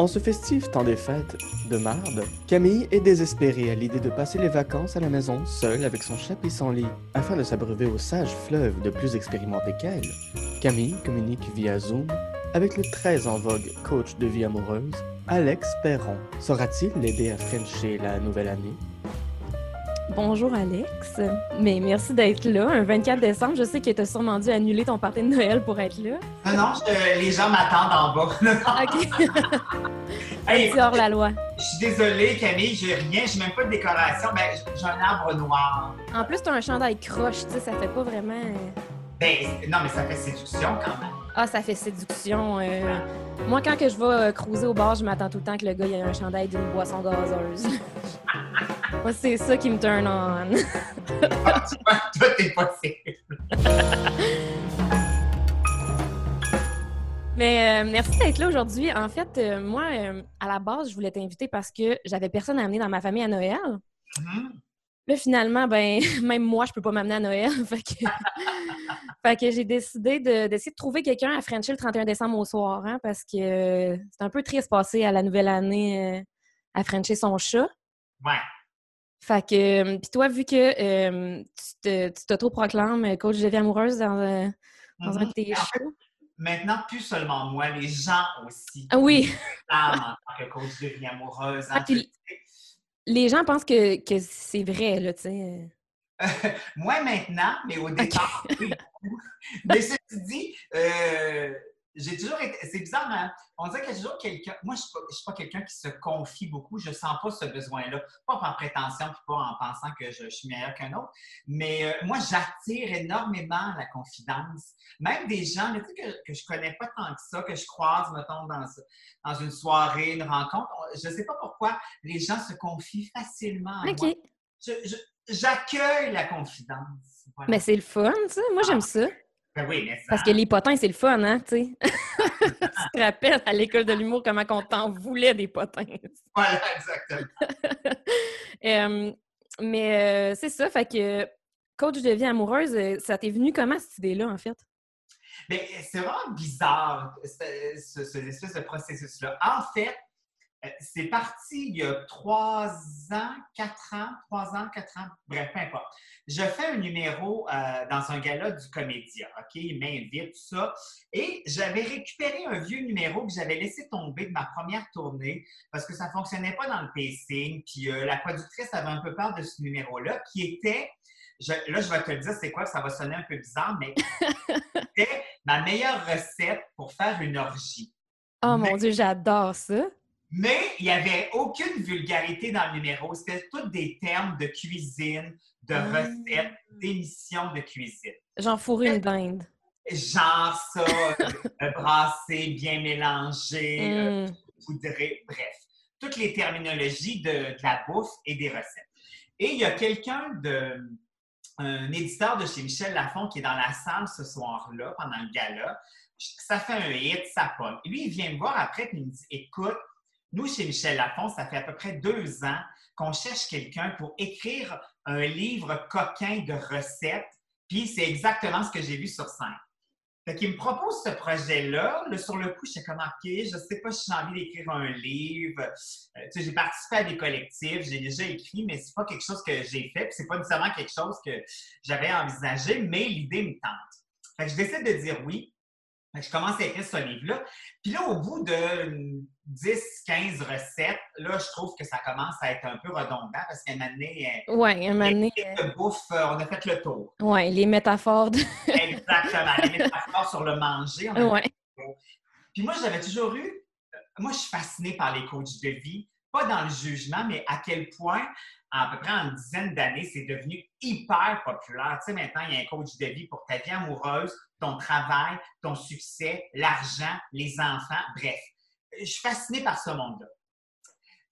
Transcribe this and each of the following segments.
En ce festif temps des fêtes de marde, Camille est désespérée à l'idée de passer les vacances à la maison seule avec son chat et lit, afin de s'abreuver au sage fleuve de plus expérimentés qu'elle. Camille communique via Zoom avec le très en vogue coach de vie amoureuse, Alex Perron. Saura-t-il l'aider à frencher la nouvelle année? Bonjour Alex, mais merci d'être là. Un 24 décembre, je sais que tu as sûrement dû annuler ton party de Noël pour être là. Non, non, je- les gens m'attendent en bas. OK. Hey, hors la loi. je suis désolée, Camille, j'ai rien, j'ai même pas de décoration. Ben, j'ai un arbre noir. En plus, tu as un chandail croche, tu sais, ça fait pas vraiment. euh, Ben, non, mais ça fait séduction quand même. Ah, ça fait séduction. euh. Moi, quand que je vais euh, cruiser au bar, je m'attends tout le temps que le gars ait un chandail d'une boisson gazeuse. Moi, c'est ça qui me turn on. Ah, tu vois, sérieux. Mais euh, merci d'être là aujourd'hui. En fait, euh, moi, euh, à la base, je voulais t'inviter parce que j'avais personne à amener dans ma famille à Noël. Mhm. Là, finalement, ben, même moi, je peux pas m'amener à Noël. fait que, fait que j'ai décidé de- d'essayer de, trouver quelqu'un à Frencher le 31 décembre au soir, hein, parce que c'est un peu triste passer à la nouvelle année à Frencher son chat. Ouais. Fait que, euh, puis toi, vu que euh, tu t'auto-proclames coach de vie amoureuse dans, euh, dans un Mhm. de tes shows? Maintenant, plus seulement moi, les gens aussi. Ah oui, Femmes en tant que coach de vie amoureuse. Ah, les gens pensent que, que c'est vrai, là, tu sais. Moi maintenant, mais au départ, oui, beaucoup. Mais ceci dit, euh, j'ai toujours été. C'est bizarre, mais on dirait qu'il y a toujours quelqu'un. Moi, je ne suis pas, quelqu'un qui se confie beaucoup. Je ne sens pas ce besoin-là. Pas par prétention, puis pas en pensant que je, je suis meilleur qu'un autre. Mais euh, moi, j'attire énormément la confidence. Même des gens tu sais, que, que je connais pas tant que ça, que je croise, mettons, dans, dans une soirée, une rencontre. Je ne sais pas pourquoi les gens se confient facilement à OK. moi. J'accueille la confidence. Voilà. Mais c'est le fun, tu sais. Moi, j'aime ça. Ben oui, mais ça- Parce que les potins, c'est le fun, hein, tu sais. tu te rappelles à l'école de l'humour comment on t'en voulait des potins. Voilà, exactement. Euh, mais euh, c'est ça, fait que coach de vie amoureuse, euh, ça t'est venu comment cette idée-là, en fait? Mais c'est vraiment bizarre, ce, ce- ce espèce de processus-là. En fait, c'est parti il y a trois ans, quatre ans, trois ans, quatre ans, bref, peu importe. Je fais un numéro euh, dans un gala du Comédia, OK? Il m'invite, tout ça. Et j'avais récupéré un vieux numéro que j'avais laissé tomber de ma première tournée parce que ça ne fonctionnait pas dans le pacing. Puis euh, la productrice avait un peu peur de ce numéro-là, qui était, je- là, je vais te le dire, c'est quoi, ça va sonner un peu bizarre, mais c'était ma meilleure recette pour faire une orgie. Oh mon Dieu, j'adore ça. Mais il n'y avait aucune vulgarité dans le numéro. C'était tous des termes de cuisine, de Ah. recettes, d'émissions de cuisine. J'en fourrais une dinde. Genre ça, euh, brassé, bien mélangé, euh, Mm. poudré, bref. Toutes les terminologies de, de la bouffe et des recettes. Et il y a quelqu'un de un éditeur de chez Michel Lafon qui est dans la salle ce soir-là, pendant le gala. Ça fait un hit, ça pomme. Lui, il vient me voir après et il me dit Écoute, nous, chez Michel Lafon, ça fait à peu près deux ans qu'on cherche quelqu'un pour écrire un livre coquin de recettes. Puis c'est exactement ce que j'ai vu sur scène. Fait qu'il me propose ce projet-là. Là, sur le coup, j'étais comme OK, je sais pas si j'ai envie d'écrire un livre. Euh, j'ai participé à des collectifs, j'ai déjà écrit, mais c'est pas quelque chose que j'ai fait. Puis c'est pas nécessairement quelque chose que j'avais envisagé, mais l'idée me tente. Fait je décide de dire oui. Fait je commence à écrire ce livre-là. Puis là, au bout de 10-15 recettes, là, je trouve que ça commence à être un peu redondant parce qu'à un moment donné, euh, Ouais, un moment donné, les de bouffe, euh, on a fait le tour. ouais, les métaphores de... Exactement. Les métaphores sur le manger, on a fait Ouais. le tour. Puis moi, j'avais toujours eu... euh, Moi, je suis fascinée par les coachs de vie. Pas dans le jugement, mais à quel point, à peu près en une dizaine d'années, c'est devenu hyper populaire. Tu sais, maintenant, il y a un coach de vie pour ta vie amoureuse, ton travail, ton succès, l'argent, les enfants, bref. Je suis fascinée par ce monde-là.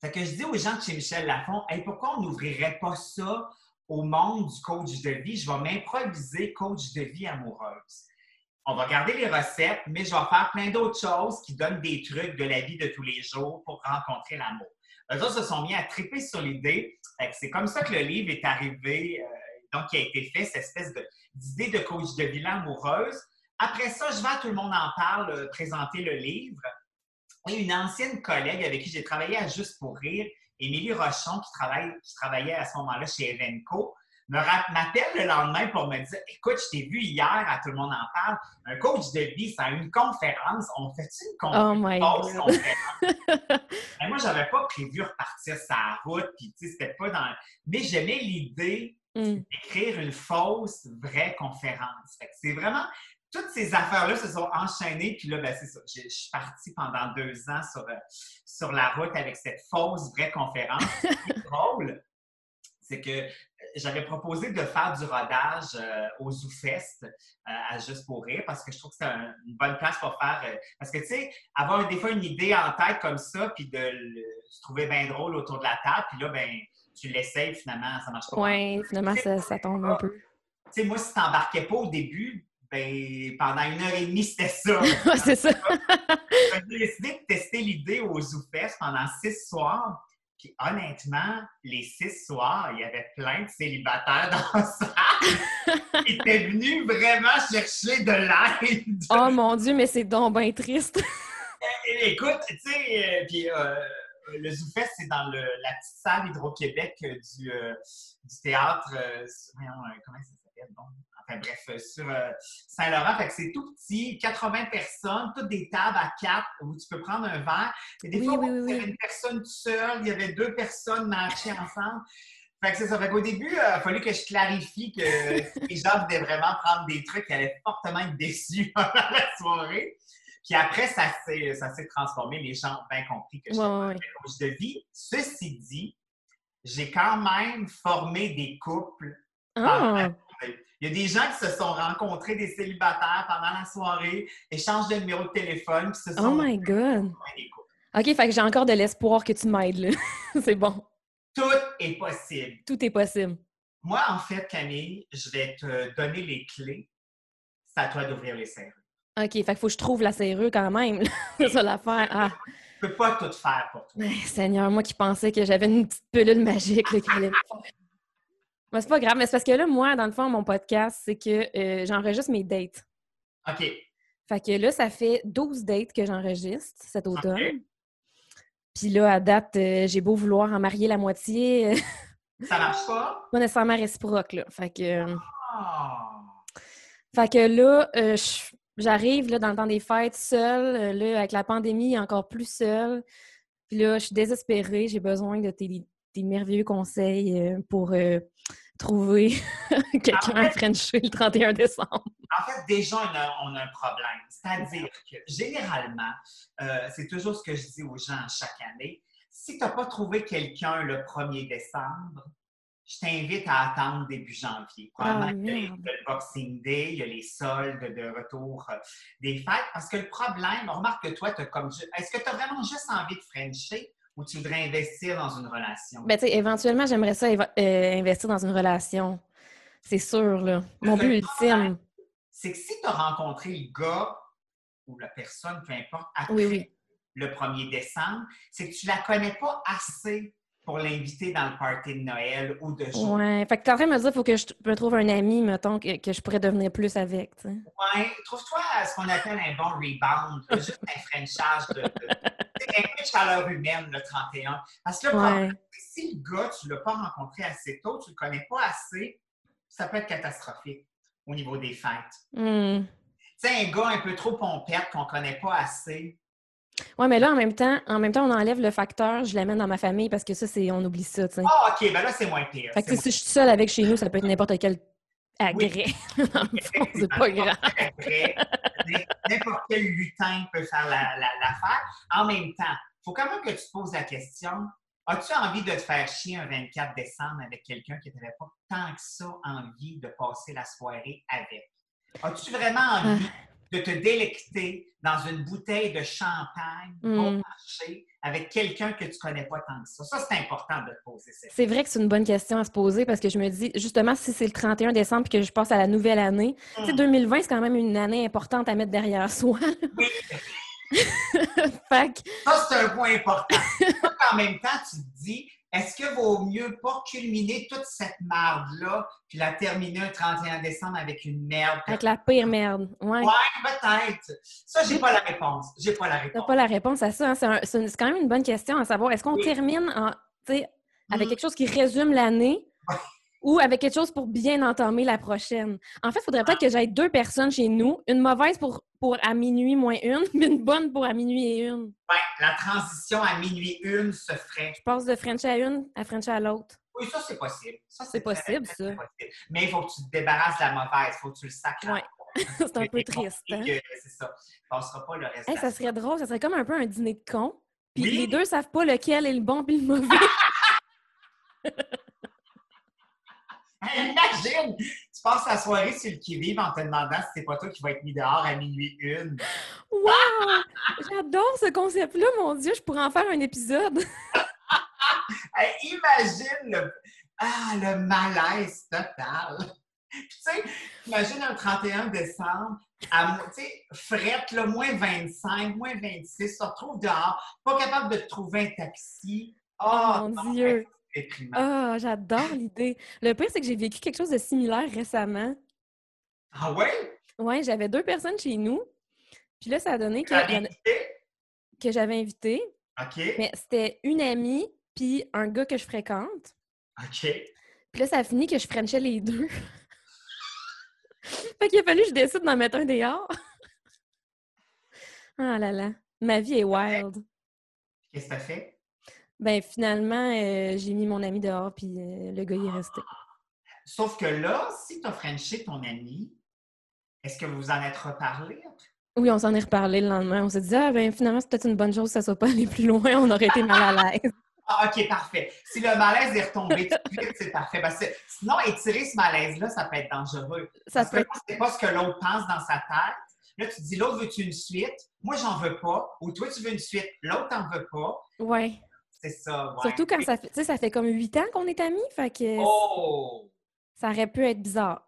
Fait que je dis aux gens de chez Michel Lafon, hey, pourquoi on n'ouvrirait pas ça au monde du coach de vie? Je vais m'improviser coach de vie amoureuse. On va garder les recettes, mais je vais faire plein d'autres choses qui donnent des trucs de la vie de tous les jours pour rencontrer l'amour. Eux autres se sont mis à triper sur l'idée. C'est comme ça que le livre est arrivé, euh, donc qui a été fait, cette espèce d'idée de coach de vie amoureuse. Après ça, je vais à Tout le monde en parle, euh, présenter le livre. et une ancienne collègue avec qui j'ai travaillé à Juste pour rire, Émilie Rochon, qui, travaille, qui travaillait à ce moment-là chez Evenco, m'appelle le lendemain pour me dire Écoute, je t'ai vu hier, à tout le monde en parle, un coach de vie, c'est une conférence. On fait-tu une Oh my conférence? God. conférence? Moi, j'avais pas prévu repartir sa route, puis tu sais, c'était pas dans. Mais j'aimais l'idée Mm. d'écrire une fausse vraie conférence. C'est vraiment. Toutes ces affaires-là se sont enchaînées, puis là, ben, c'est ça. Je, suis partie pendant deux ans sur, euh, sur la route avec cette fausse vraie conférence. Ce drôle, c'est que euh, j'avais proposé de faire du rodage euh, au ZooFest euh, à Juste pour rire parce que je trouve que c'est un- une bonne place pour faire. parce que, tu sais, avoir des fois une idée en tête comme ça, puis de le- se trouver bien drôle autour de la table, puis là, ben, tu l'essayes, finalement, ça marche pas. Ouais, finalement, ça, ça tombe un peu. Tu sais, moi, si t'embarquais pas au début, ben, pendant une heure et demie, c'était ça. C'est ça. J'ai décidé de tester l'idée au ZooFest pendant six soirs. Puis honnêtement, les six soirs, il y avait plein de célibataires dans salle qui étaient venus vraiment chercher de l'aide. Oh mon Dieu, mais c'est donc bien triste. Écoute, tu sais, euh, puis euh, le ZooFest, c'est dans le- la petite salle Hydro-Québec euh, du, euh, du théâtre, euh, euh, comment ça s'appelle? Bon, enfin bref, euh, sur euh, Saint-Laurent. Fait que c'est tout petit, 80 personnes, toutes des tables à quatre où tu peux prendre un verre. Et des Oui, fois, oui, il y avait oui. une personne seule, il y avait deux personnes matchées ensemble. Fait que c'est ça. Fait qu'au début, euh, il a fallu que je clarifie que les gens venaient vraiment prendre des trucs qui allaient fortement être déçus pendant la soirée. Puis après, ça s'est, ça s'est transformé. Les gens ont bien compris que j'étais ouais, ouais. coach de vie. Ceci dit, j'ai quand même formé des couples. Ah, Il y a des gens qui se sont rencontrés, des célibataires pendant la soirée, échangent de numéros de téléphone, puis se sont oh my God. formés des couples. OK, fait que j'ai encore de l'espoir que tu m'aides, là. c'est bon. Tout est possible. Tout est possible. Moi, en fait, Camille, je vais te donner les clés. C'est à toi d'ouvrir les serrures. OK, fait qu'il faut que je trouve la serrure quand même. c'est ça l'affaire. Ah, Je peux pas tout faire pour toi. mais Seigneur, moi qui pensais que j'avais une petite pilule magique là, qui allait me faire. Mais c'est pas grave, mais c'est parce que là, moi, dans le fond, mon podcast, c'est que euh, j'enregistre mes dates. OK. Fait que là, ça fait 12 dates que j'enregistre cet automne. OK. Puis là, à date, euh, j'ai beau vouloir en marier la moitié, Ça marche pas? pas nécessairement réciproque, là. Fait que, euh, Ah! fait que là, je- j'arrive là, dans le temps des fêtes seule. euh, là, avec la pandémie, encore plus seule. Puis là, je suis désespérée. J'ai besoin de tes, tes merveilleux conseils euh, pour euh, trouver quelqu'un à Frencher le 31 décembre. En fait, déjà, on a, on a un problème. C'est-à-dire que généralement, euh, c'est toujours ce que je dis aux gens chaque année. Si tu n'as pas trouvé quelqu'un le 1er décembre, je t'invite à attendre début janvier. Probablement Ah, qu'il y a le Boxing Day, il y a les soldes de retour euh, des fêtes. Parce que le problème, on remarque que toi, tu comme. Est-ce que tu as vraiment juste envie de Frencher ou tu voudrais investir dans une relation? Ben, tu sais, éventuellement, j'aimerais ça éva- euh, investir dans une relation. C'est sûr, là. Mon but ultime. c'est que si tu as rencontré le gars ou la personne, peu importe, après Oui, oui. le 1er décembre, c'est que tu la connais pas assez pour l'inviter dans le party de Noël ou de jour. Ouais. Fait que t'es en train de me dire qu'il faut que je me trouve un ami, mettons, que, que je pourrais devenir plus avec, tu sais. Ouais, trouve-toi ce qu'on appelle un bon rebound, là, juste un frenchage de, de un peu de chaleur humaine le 31. Parce que Ouais. que si le gars, tu ne l'as pas rencontré assez tôt, tu ne le connais pas assez, ça peut être catastrophique au niveau des fêtes. Hmm. Tu sais, un gars un peu trop pompette qu'on ne connaît pas assez, Ouais, mais là, en même temps, en même temps, on enlève le facteur, je l'amène dans ma famille parce que ça, c'est. On oublie ça. Ah, OK, ben là, c'est moins pire. fait que si je suis seule avec chez nous, ça peut être n'importe quel agrès. fond, c'est pas grave. N'importe quel lutin peut faire la- la- l'affaire. en même temps, il faut quand même que tu te poses la question as-tu envie de te faire chier un 24 décembre avec quelqu'un qui n'avait pas tant que ça envie de passer la soirée avec? As-tu vraiment envie Ah. De te délecter dans une bouteille de champagne Mm. bon marché avec quelqu'un que tu connais pas tant que ça Ça, c'est important de te poser cette C'est vrai que c'est une bonne question à se poser parce que je me dis, justement, si c'est le 31 décembre et que je passe à la nouvelle année, tu sais, Mm. 2020, c'est quand même une année importante à mettre derrière soi. Oui. fait que, Ça, c'est un point important. En même temps, tu te dis, est-ce que vaut mieux pas culminer toute cette merde-là, puis la terminer un 31 décembre avec une merde? Avec la pire merde. Ouais. Ouais, peut-être. Ça, j'ai pas la réponse. J'ai pas la T'as réponse. pas la réponse à ça. hein. C'est un- C'est quand même une bonne question à savoir. Est-ce qu'on Oui. termine en, avec Mm. quelque chose qui résume l'année? Ou avec quelque chose pour bien entamer la prochaine? En fait, il faudrait peut-être que j'aille deux personnes chez nous, une mauvaise pour, pour à minuit moins une, mais une bonne pour à minuit et une. Ouais, la transition à minuit une se ferait. Je passe de French à une à French à l'autre. Oui, ça, c'est possible. Ça, C'est possible, ça. possible. Mais il faut que tu te débarrasses de la mauvaise. Il faut que tu le sacres. Ouais. C'est un peu triste. hein? C'est ça. Il passera pas le reste Hey, ça serait drôle, ça serait comme un peu un dîner de con. Puis Oui. les deux savent pas lequel est le bon puis le mauvais. Hey, imagine! Tu passes la soirée sur le qui-vive en te demandant si c'est pas toi qui va être mis dehors à minuit une. Wow! J'adore ce concept-là, mon Dieu, je pourrais en faire un épisode. Hey, imagine le... Ah, le malaise total! Puis, tu sais, imagine un 31 décembre, à tu sais, frette, là, moins 25, moins 26, se retrouve dehors, pas capable de trouver un taxi. Oh, mon non, Dieu. Déprimant. Ah, j'adore l'idée. Le pire, c'est que j'ai vécu quelque chose de similaire récemment. Ah ouais? Ouais, j'avais deux personnes chez nous. Puis là, ça a donné que, que j'avais invité. OK. Mais c'était une amie puis un gars que je fréquente. OK. Puis là, ça a fini que je frenchais les deux. fait qu'il a fallu que je décide d'en mettre un dehors. ah là là. Ma vie est wild. Qu'est-ce que t'as fait? Ben finalement, euh, j'ai mis mon ami dehors puis euh, le gars il est resté. Sauf que là, si tu as frenché ton ami, est-ce que vous en êtes reparlé après? Oui, on s'en est reparlé le lendemain. On s'est dit ah ben finalement c'est peut-être une bonne chose que ça soit pas allé plus loin. On aurait été mal à l'aise. Ah, OK, parfait. Si le malaise est retombé tout de suite, c'est parfait. Parce que sinon, étirer ce malaise-là, ça peut être dangereux. Ça Parce peut que être... c'est pas ce que l'autre pense dans sa tête. Là, tu te dis, l'autre veux-tu une suite? Moi, j'en veux pas. Ou toi, tu veux une suite? L'autre t'en veut pas. Ouais. C'est ça, ouais. Surtout quand ça fait, tu sais, ça fait comme huit ans qu'on est amis, fait que Oh! ça aurait pu être bizarre.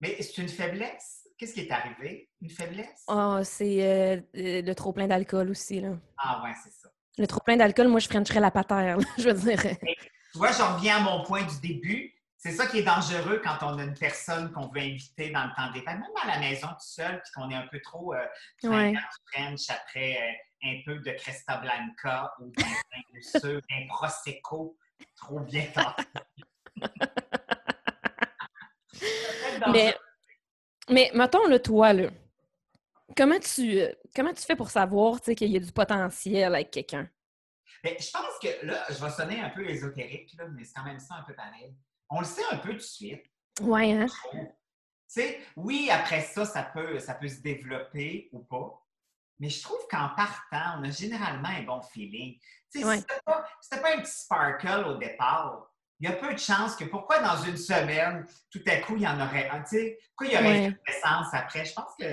Mais c'est une faiblesse? Qu'est-ce qui est arrivé? Une faiblesse? Ah, c'est euh, le trop plein d'alcool aussi là. Ah, ouais, c'est ça. Le trop plein d'alcool, moi je frencherais la patère. là, je veux dire. Tu vois, j'en reviens à mon point du début. C'est ça qui est dangereux quand on a une personne qu'on veut inviter dans le temps des fêtes, même à la maison tout seul, puis qu'on est un peu trop euh, Ouais. French après euh, un peu de Cresta Blanca ou d'un d'un Prosecco trop bien. Mais, mais mettons le toi là. Comment tu comment tu fais pour savoir qu'il y a du potentiel avec quelqu'un? Mais je pense que là, je vais sonner un peu ésotérique, là, mais c'est quand même ça un peu pareil. On le sait un peu tout de suite. Ouais, hein? Tu sais, oui, après ça, ça peut, ça peut se développer ou pas. Mais je trouve qu'en partant, on a généralement un bon feeling. Tu si c'était pas, pas un petit sparkle au départ, il y a peu de chances que pourquoi dans une semaine, tout à coup, il y en aurait un. Tu sais, pourquoi il y aurait une naissance après? Je pense que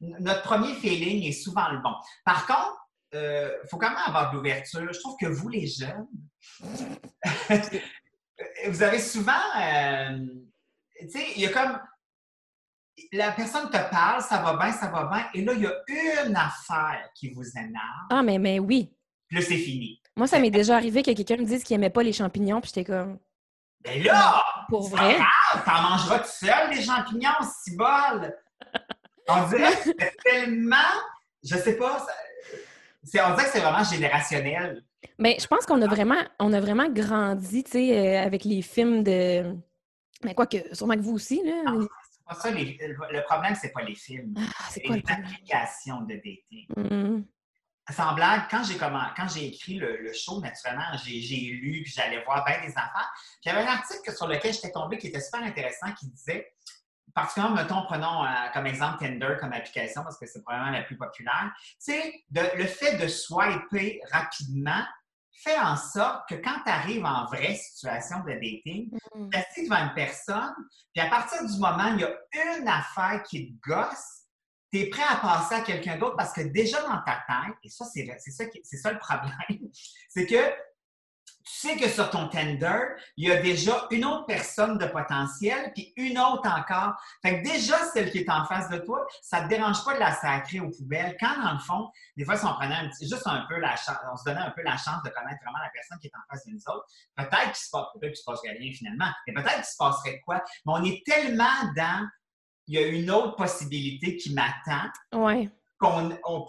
notre premier feeling est souvent le bon. Par contre, il faut quand même avoir de l'ouverture. Je trouve que vous, les jeunes, vous avez souvent. euh, tu sais, il y a comme. La personne te parle, ça va bien, ça va bien. Et là, il y a une affaire qui vous énerve. Ah, mais, mais oui. Puis là, c'est fini. Moi, ça m'est déjà arrivé que quelqu'un me dise qu'il aimait pas les champignons, puis j'étais comme, Mais là, pour vrai? t'en mangeras tout seul, des champignons, si bol. On dirait que c'est tellement. Je sais pas. ça- c'est- on dirait que c'est vraiment générationnel. Mais je pense qu'on a vraiment, on a vraiment grandi, tu sais, euh, avec les films de. Mais quoi que, sûrement que vous aussi, là. Ah, pas ça, les- le problème, c'est pas les films. Ah, c'est C'est les le applications de dating. Hum, Sans blague, quand j'ai commen- quand j'ai écrit le, le show, naturellement, j'ai lu, puis j'allais voir bien des affaires. Puis il y avait un article sur lequel j'étais tombée qui était super intéressant, qui disait, particulièrement, mettons, prenons euh, comme exemple Tinder comme application, parce que c'est probablement la plus populaire, tu sais, de- le fait de swiper rapidement fait en sorte que quand tu arrives en vraie situation de dating, hum. tu assis devant une personne, puis à partir du moment où il y a une affaire qui te gosse, tu es prêt à passer à quelqu'un d'autre parce que déjà dans ta tête, et ça, c'est c'est ça, qui- ça le problème, c'est que sais que sur ton tender, il y a déjà une autre personne de potentiel, puis une autre encore. Fait que déjà, celle qui est en face de toi, ça te dérange pas de la sacrer aux poubelles. Quand, dans le fond, des fois, si on prenait un petit, juste un peu la chance, on se donnait un peu la chance de connaître vraiment la personne qui est en face d'une autre, peut-être qu'il se passe, peut-être qu'il se passerait rien finalement, mais peut-être qu'il se passerait quoi. Mais on est tellement dans, il y a une autre possibilité qui m'attend. Ouais qu'on on,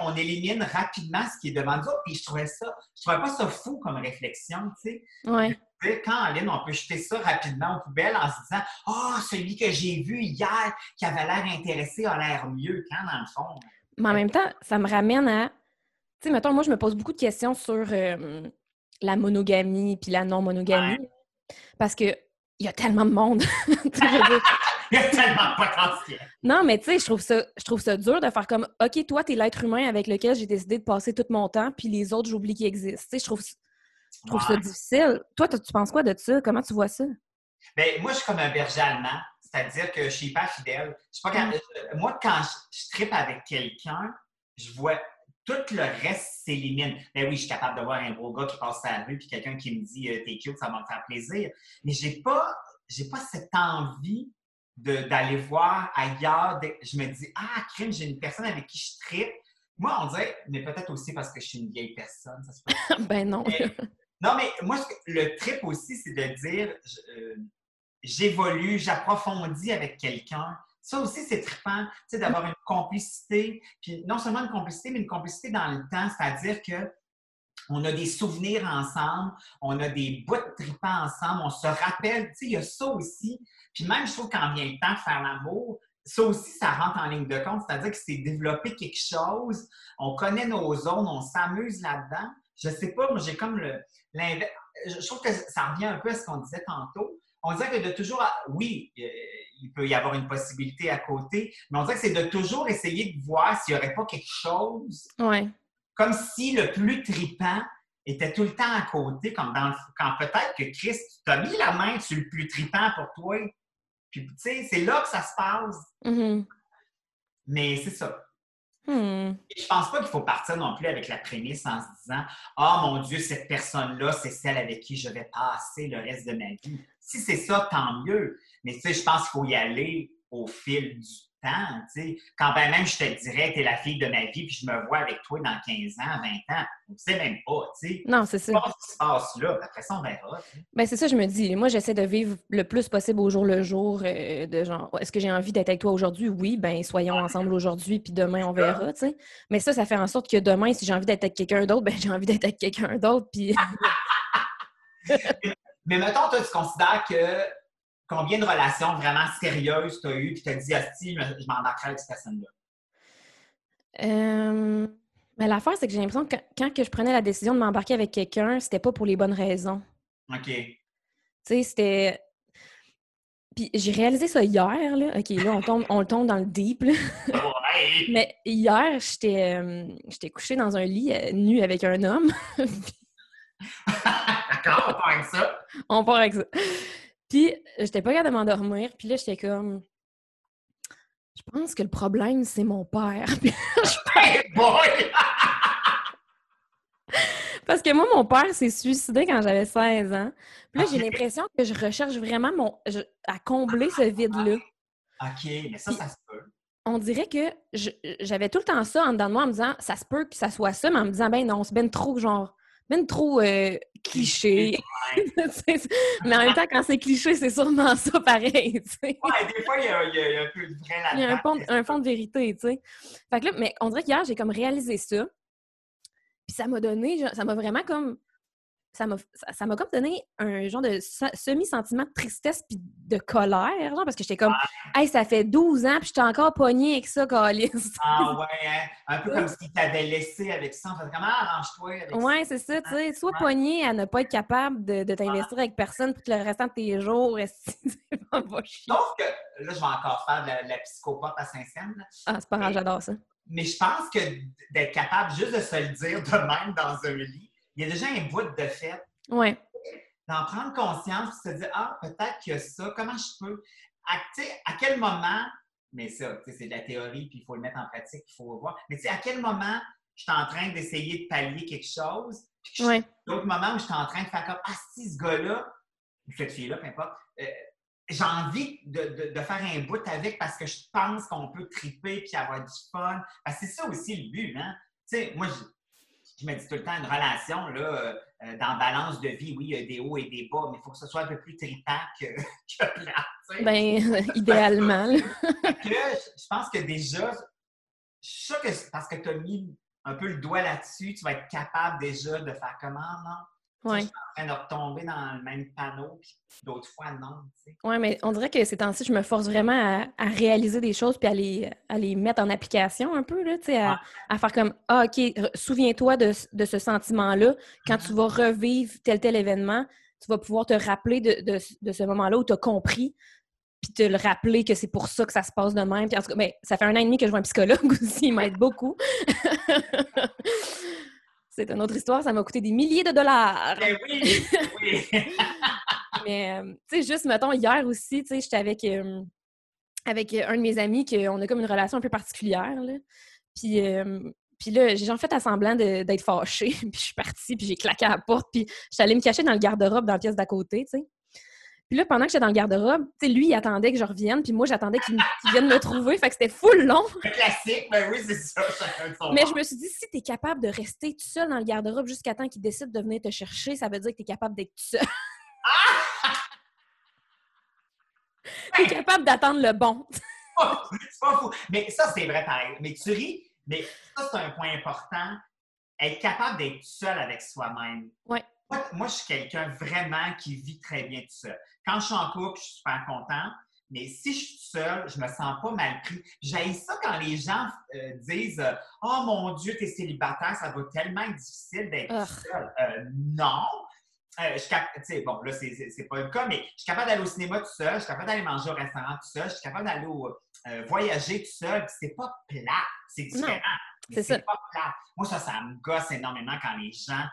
on élimine rapidement ce qui est devant nous Puis je trouvais ça, je trouvais pas ça fou comme réflexion, tu sais. Ouais. Quand en ligne, on peut jeter ça rapidement aux poubelles en se disant Ah, oh, celui que j'ai vu hier qui avait l'air intéressé a l'air mieux, quand dans le fond. Mais en même temps, ça me ramène à. Tu sais, mettons, moi, je me pose beaucoup de questions sur euh, la monogamie puis la non-monogamie. Parce que il y a tellement de monde. Il y a tellement de potentiel. Non, mais tu sais, je trouve ça, je trouve ça dur de faire comme OK, toi, t'es l'être humain avec lequel j'ai décidé de passer tout mon temps, puis les autres, j'oublie qu'ils existent. Tu sais, je trouve, je trouve ça difficile. Toi, tu penses quoi de ça? Comment tu vois ça? Bien, moi, je suis comme un berger allemand, c'est-à-dire que je suis pas fidèle. Je pas quand... Mm. Moi, quand je, je tripe avec quelqu'un, je vois tout le reste s'élimine. Ben oui, je suis capable de voir un gros gars qui passe sa rue puis quelqu'un qui me dit euh, t'es cute, ça va me faire plaisir. Mais j'ai pas, j'ai pas cette envie d'aller voir ailleurs. Je me dis, ah, crime, j'ai une personne avec qui je tripe. Moi, on dirait, mais peut-être aussi parce que je suis une vieille personne. Ça se peut. ben non. non, mais moi, le trip aussi, c'est de dire, euh, j'évolue, j'approfondis avec quelqu'un. Ça aussi, c'est trippant, tu sais, d'avoir une complicité. Puis non seulement une complicité, mais une complicité dans le temps, c'est-à-dire que on a des souvenirs ensemble, on a des bouts de tripants ensemble, on se rappelle, tu sais, il y a ça aussi. Puis même, je trouve quand vient le temps de faire l'amour, ça aussi, ça rentre en ligne de compte, c'est-à-dire que c'est développer quelque chose, on connaît nos zones, on s'amuse là-dedans. Je sais pas, moi, j'ai comme le, Je trouve que ça revient un peu à ce qu'on disait tantôt. On dirait que de toujours, oui, il peut y avoir une possibilité à côté, mais on dirait que c'est de toujours essayer de voir s'il n'y aurait pas quelque chose. Ouais comme si le plus tripant était tout le temps à côté, comme dans le, quand peut-être que Christ t'a mis la main sur le plus tripant pour toi. Puis, tu sais, c'est là que ça se passe. Mm-hmm. Mais c'est ça. Hmm. Je pense pas qu'il faut partir non plus avec la prémisse en se disant Ah oh, mon Dieu, cette personne-là, c'est celle avec qui je vais passer le reste de ma vie. Si c'est ça, tant mieux. Mais tu sais, je pense qu'il faut y aller au fil du quand ben même je te dirais, tu es la fille de ma vie, puis je me vois avec toi dans 15 ans, 20 ans, on ne sait même pas, tu sais. Non, c'est ça. ce qui se passe là, après ça, on verra. Ben, c'est ça, je me dis. Moi, j'essaie de vivre le plus possible au jour le jour, euh, de genre, est-ce que j'ai envie d'être avec toi aujourd'hui? Oui, ben soyons ensemble aujourd'hui, puis demain, on verra. Mais ça, ça fait en sorte que demain, si j'ai envie d'être avec quelqu'un d'autre, ben j'ai envie d'être avec quelqu'un d'autre, puis... Mais mettons, toi, tu considères que combien de relations vraiment sérieuses tu as eues, puis tu as dit, Asti, je m'embarquerai avec cette personne-là? Euh, mais l'affaire, c'est que j'ai l'impression que quand que je prenais la décision de m'embarquer avec quelqu'un, c'était pas pour les bonnes raisons. OK. Tu sais, c'était. Puis j'ai réalisé ça hier, là. OK, là, on tombe, on tombe dans le deep, là. Ouais. Mais hier, j'étais euh, j'étais couchée dans un lit euh, nu avec un homme. D'accord, on part avec ça. On part avec ça. Puis, j'étais pas capable de m'endormir. Puis là, j'étais comme. Je pense que le problème, c'est mon père. Parce que moi, mon père s'est suicidé quand j'avais 16 ans. Puis là, j'ai l'impression que je recherche vraiment mon, à combler ce vide-là. OK, mais ça, ça se peut. On dirait que j'avais tout le temps ça en dedans de moi en me disant ça se peut que ça soit ça, mais en me disant ben non, c'est ben trop genre même trop euh, cliché. mais en même temps, quand c'est cliché, c'est sûrement ça pareil. Ouais, des fois, il y, a, un peu de vrai là Il y a un fond, un fond de vérité, tu sais. Fait que là, mais on dirait qu'hier, j'ai comme réalisé ça. Puis ça m'a donné, ça m'a vraiment comme ça m'a ça m'a comme donné un genre de semi-sentiment de tristesse puis de colère, genre, parce que j'étais comme Hey, ça fait 12 ans puis j'étais encore pognée avec ça, Calis. Ah ouais, hein? un peu comme si t'avais laissé avec ça. En fait, comment arrange-toi avec ouais, c'est ça, tu sais. Soit poignée à ne pas être capable de, de t'investir avec personne pour le restant de tes jours. Sauf que là, je vais encore faire de la, psychopathe à Saint-Saëns. Ah, c'est pas grave, j'adore ça. Mais je pense que d'être capable juste de se le dire de même dans un lit, il y a déjà un bout de fait. Oui. D'en prendre conscience et se dire Ah, peut-être qu'il y a ça, comment je peux. À, à quel moment, mais ça, c'est de la théorie, puis il faut le mettre en pratique, il faut voir. Mais à quel moment je suis en train d'essayer de pallier quelque chose, Puis Ouais. D'autres moments où j'étais en train de faire comme Ah, si ce gars-là, ou cette fille-là, peu importe, euh, j'ai envie de, de- de faire un bout avec parce que je pense qu'on peut triper puis avoir du fun. Parce que c'est ça aussi le but, hein? Tu sais, moi, je, je me dis tout le temps, une relation, là, euh, euh, dans balance de vie, oui, il y a des hauts et des bas, mais il faut que ce soit un peu plus tripant que, que plat. Ben, idéalement. que je pense que déjà, je suis sûr que parce que tu as mis un peu le doigt là-dessus, tu vas être capable déjà de faire comment, non? Ouais. Je suis en train de retomber dans le même panneau, puis d'autres fois, non. Ouais, mais on dirait que ces temps-ci, je me force vraiment à, à réaliser des choses puis à les, à les mettre en application un peu, là, tu sais, à, à faire comme Ah, OK, souviens-toi de, ce- de ce sentiment-là. Quand tu vas revivre tel tel événement, tu vas pouvoir te rappeler de, de, de ce moment-là où tu as compris, puis te le rappeler que c'est pour ça que ça se passe de même. Puis en tout cas, ben, ça fait un an et demi que je vois un psychologue aussi, il m'aide beaucoup. c'est une autre histoire, ça m'a coûté des milliers de dollars. Ben oui, oui. Mais, euh, tu sais, juste, mettons, hier aussi, tu sais, j'étais avec, euh, avec un de mes amis, qu'on a comme une relation un peu particulière, là. Puis, euh, puis là, j'ai genre fait à semblant d'être fâchée, puis je suis partie, puis j'ai claqué à la porte, puis j'étais allée me cacher dans le garde-robe dans la pièce d'à côté, tu sais. Puis là, pendant que j'étais dans le garde-robe, tu sais, lui, il attendait que je revienne, puis moi, j'attendais qu'il vienne me trouver, fait que c'était full long. Le classique, ben oui, c'est ça, chacun de son Mais je me suis dit, si t'es capable de rester tout seul dans le garde-robe jusqu'à temps qu'il décide de venir te chercher, ça veut dire que t'es capable d'être tout seul. t'es capable d'attendre le bon. c'est pas fou. Mais ça, c'est vrai pareil. Mais tu ris, mais ça, c'est un point important. Être capable d'être seul avec soi-même. Ouais. Moi, moi, je suis quelqu'un vraiment qui vit très bien tout seul. Quand je suis en couple, je suis super content. Mais si je suis seule, je me sens pas mal pris. J'ai ça quand les gens euh, disent euh, Oh mon Dieu, t'es célibataire, ça va tellement être difficile d'être Ugh. seul. Euh, non. Euh, je suis cap- tu sais, bon, là, c'est- pas le cas, mais je suis capable d'aller au cinéma tout seul, je suis capable d'aller manger au restaurant tout seul, je suis capable d'aller euh, voyager tout seul, c'est pas plat, c'est différent. mais c'est ça. pas plat. Moi, ça, ça me gosse énormément quand les gens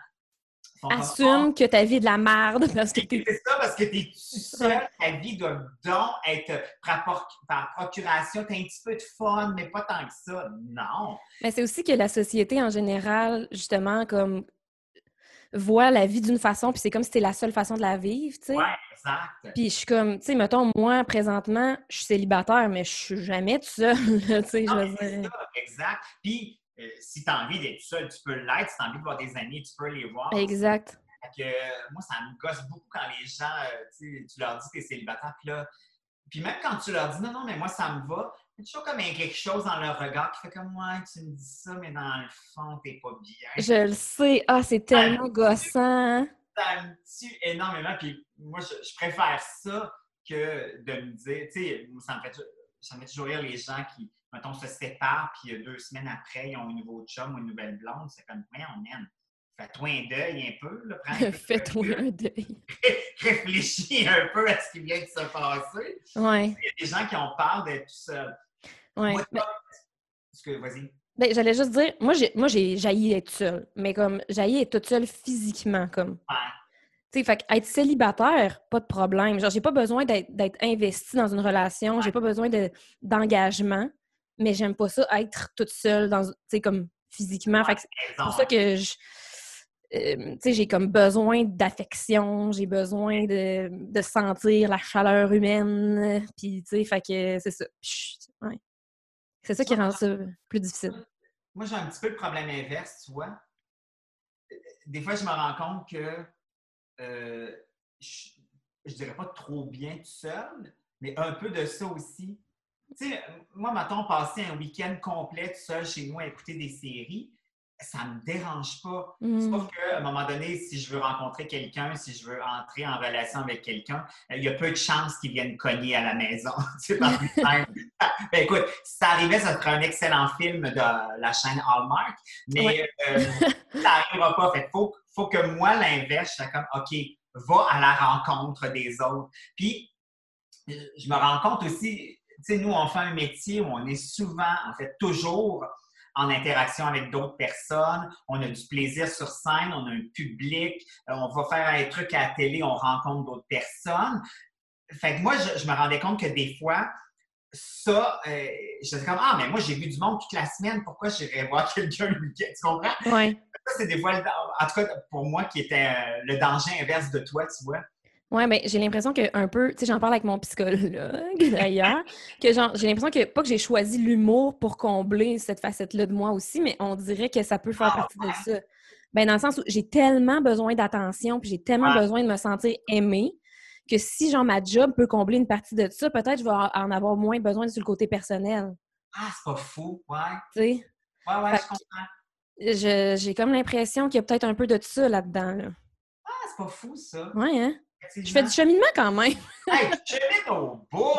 Assume que ta vie est de la merde parce que t'es. c'est ça, parce que t'es tout seul, ta vie doit donc être par, procuration, t'as un petit peu de fun, mais pas tant que ça. Non. Mais c'est aussi que la société en général, justement, comme voit la vie d'une façon, puis c'est comme si c'était la seule façon de la vivre, tu sais. Ouais, exact. Puis je suis comme, tu sais, mettons, moi, présentement, je suis célibataire, mais je suis jamais toute seule, là, tu sais, je Non, veux mais c'est dire. ça, exact. Puis, euh, si tu as envie d'être seul, tu peux l'être. Si tu as envie de voir des amis, tu peux les voir. Exact. Fait que, euh, moi, ça me gosse beaucoup quand les gens, euh, tu sais, tu leur dis que tu es célibataire. Puis là, puis même quand tu leur dis non, non, mais moi, ça me va, il y a toujours comme quelque chose dans leur regard qui fait comme moi, tu me dis ça, mais dans le fond, t'es pas bien. Je le sais. Ah, c'est tellement gossant. Ça me tue énormément. Puis moi, je, je préfère ça que de me dire, tu sais, ça me fait, ça me fait toujours rire les gens qui, mettons, se séparent, puis deux semaines après, ils ont un nouveau chum ou une nouvelle blonde. C'est comme, ouais, on aime. Fais-toi un deuil un peu, Fais-toi un deuil. réfléchis un peu à ce qui vient de se passer. Ouais, Il y a des gens qui ont peur d'être tout seuls. ouais. Moi, Parce que, vas-y. ben, j'allais juste dire, moi, j'ai, moi, j'ai jailli être seule, mais comme, jailli être toute seule physiquement, comme. Ouais. Tu sais, fait être célibataire, pas de problème. Genre, j'ai pas besoin d'être, investie dans une relation, j'ai pas besoin de, d'engagement, mais j'aime pas ça être toute seule, dans, tu sais, comme physiquement. C'est pour ça que je. euh, tu sais, j'ai comme besoin d'affection, j'ai besoin de, de sentir la chaleur humaine, puis tu sais, fait que c'est ça. Ouais. C'est ça qui rend ça plus difficile. Moi, j'ai un petit peu le problème inverse, tu vois. Des fois, je me rends compte que euh, je, je dirais pas trop bien tout seul, mais un peu de ça aussi. Tu sais, moi, mettons, passer un week-end complet tout seul chez moi à écouter des séries, ça me dérange pas. Mm. Sauf qu'à un moment donné, si je veux rencontrer quelqu'un, si je veux entrer en relation avec quelqu'un, euh, il y a peu de chances qu'ils viennent cogner à la maison. tu sais, par lui-même. ben, écoute, si ça arrivait, ça serait un excellent film de la chaîne Hallmark, mais Ouais. euh, ça n'arrivera pas. Fait faut, faut que moi, l'inverse, je sois comme, OK, va à la rencontre des autres. Puis, euh, je me rends compte aussi, sais, nous, on fait un métier où on est souvent, en fait, toujours en interaction avec d'autres personnes. On a du plaisir sur scène, on a un public, euh, on va faire un truc à la télé, on rencontre d'autres personnes. Fait que moi, je, je me rendais compte que des fois, ça, euh, j'étais comme, ah, mais moi, j'ai vu du monde toute la semaine, pourquoi j'irais voir quelqu'un le week-end? Tu comprends? Ouais. Ça, c'est des fois, le- en tout cas, pour moi, qui était euh, le danger inverse de toi, tu vois. Ouais, mais j'ai l'impression que un peu, tu sais, j'en parle avec mon psychologue d'ailleurs, que genre, j'ai l'impression que pas que j'ai choisi l'humour pour combler cette facette-là de moi aussi, mais on dirait que ça peut faire Ah, partie de ça. Ben, dans le sens où j'ai tellement besoin d'attention, puis j'ai tellement Ouais. besoin de me sentir aimée, que si, genre, ma job peut combler une partie de ça, peut-être je vais en avoir moins besoin sur le côté personnel, Ah, c'est pas fou, ouais. tu sais? Ouais, ouais, Fait je comprends. J'ai comme l'impression qu'il y a peut-être un peu de ça là-dedans, là. Ah, c'est pas fou, ça. Ouais, hein? Je fais du cheminement quand même. Hey, je vais au bout.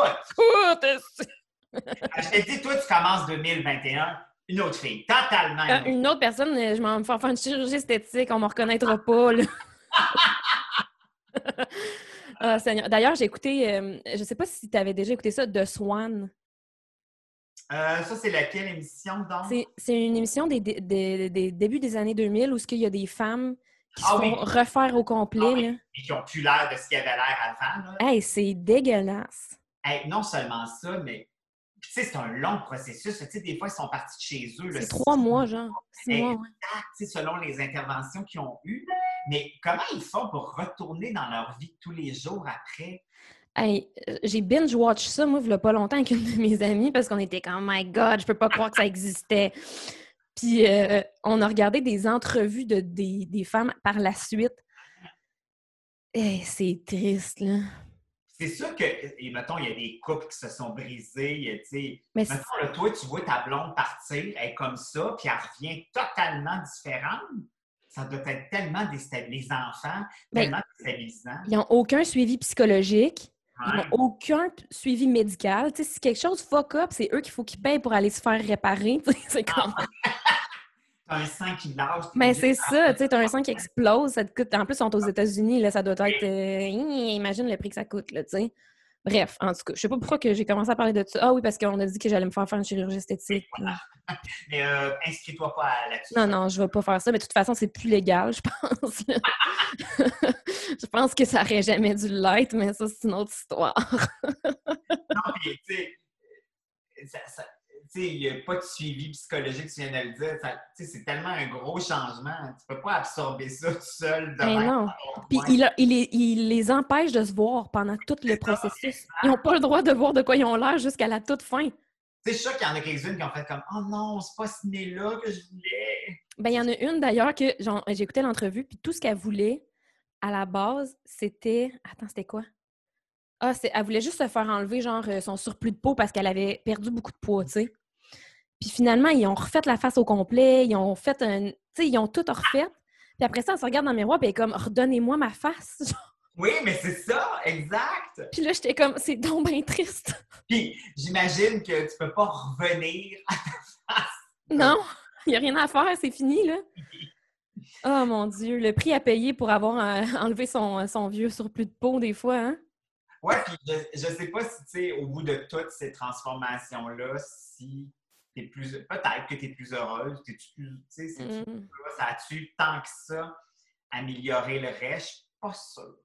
T'es- Je te dis, toi, tu commences 2021, une autre fille, totalement. Euh, une autre. personne, euh, je m'en vais faire une chirurgie esthétique, on me reconnaîtra pas. là. Ah, Seigneur. D'ailleurs, j'ai écouté, euh, je sais pas si tu avais déjà écouté ça, The Swan. Euh, ça, c'est laquelle émission, donc? C'est- C'est une émission des, des- des- des débuts des années 2000 où il y a des femmes qui Ah se font oui. refaire au complet. Ah oui. là. Et qui ont plus l'air de ce qu'il y avait l'air avant. Là. Hey, c'est dégueulasse. Hey, non seulement ça, mais c'est un long processus. Tu sais, des fois, ils sont partis de chez eux. C'est trois mois, genre. Mois, ouais. selon les interventions qu'ils ont eues. Mais comment ils font pour retourner dans leur vie tous les jours après? Hey, euh, j'ai binge-watch ça, moi, il y a pas longtemps avec une de mes amies parce qu'on était comme, my God, je peux pas croire que ça existait. Puis, euh, on a regardé des entrevues de, des, des femmes par la suite. Eh, c'est triste, là. C'est sûr que, et mettons, il y a des couples qui se sont brisés, tu sais. Mais Mettons, là, toi, tu vois ta blonde partir, elle est comme ça, puis elle revient totalement différente. Ça doit être tellement déstabilisant. Les enfants, Ben, tellement déstabilisant. ils n'ont aucun suivi psychologique. Ils n'ont aucun suivi médical. Si quelque chose fuck up, c'est eux qu'il faut qu'ils payent pour aller se faire réparer. C'est comme... Un sang qui lâche. Mais c'est ça, tu sais, t'as un sang qui explose, ça te coûte. En plus, ils sont aux États-Unis, là, ça doit être. euh, imagine le prix que ça coûte, là, tu sais. Bref, en tout cas, je sais pas pourquoi que j'ai commencé à parler de ça. Ah oui, parce qu'on a dit que j'allais me faire faire une chirurgie esthétique. Mais euh, inscris-toi pas là-dessus. Non, non, je vais pas faire ça, mais de toute façon, c'est plus légal, je pense. je pense que ça aurait jamais dû l'être, mais ça, c'est une autre histoire. Non, puis, tu sais, ça- il n'y a pas de suivi psychologique, tu viens de le dire. C'est tellement un gros changement. Tu peux pas absorber ça tout seul. Mais non. Puis il, a- il les, il les empêche de se voir pendant tout le processus. Ils n'ont pas le droit de voir de quoi ils ont l'air jusqu'à la toute fin. Suis sûr qu'il y en a quelques-unes qui ont fait comme Oh non, c'est pas ce nez-là que je voulais. Ben, il y en a une d'ailleurs que écouté l'entrevue, puis tout ce qu'elle voulait à la base, c'était. Attends, c'était quoi? Ah, c'est... elle voulait juste se faire enlever genre euh, son surplus de peau parce qu'elle avait perdu beaucoup de poids, tu sais. Puis finalement, ils ont refait la face au complet, ils ont fait un. Tu sais, ils ont tout refait. Puis après ça, elle se regarde dans le miroir, puis elle est comme redonnez-moi ma face. Oui, mais c'est ça, exact. Puis là, j'étais comme c'est donc bien triste. Puis j'imagine que tu peux pas revenir. Non, il n'y a rien à faire, c'est fini, là. Oh mon Dieu, le prix à payer pour avoir euh, enlevé son, son vieux surplus de peau, des fois, hein? Ouais, puis je, je sais pas si, tu sais, au bout de toutes ces transformations-là, si t'es plus. Peut-être que tu es plus heureuse, t'es-tu plus. Tu sais, Mm. ça a-tu tant que ça amélioré le reste? Je suis pas sûre.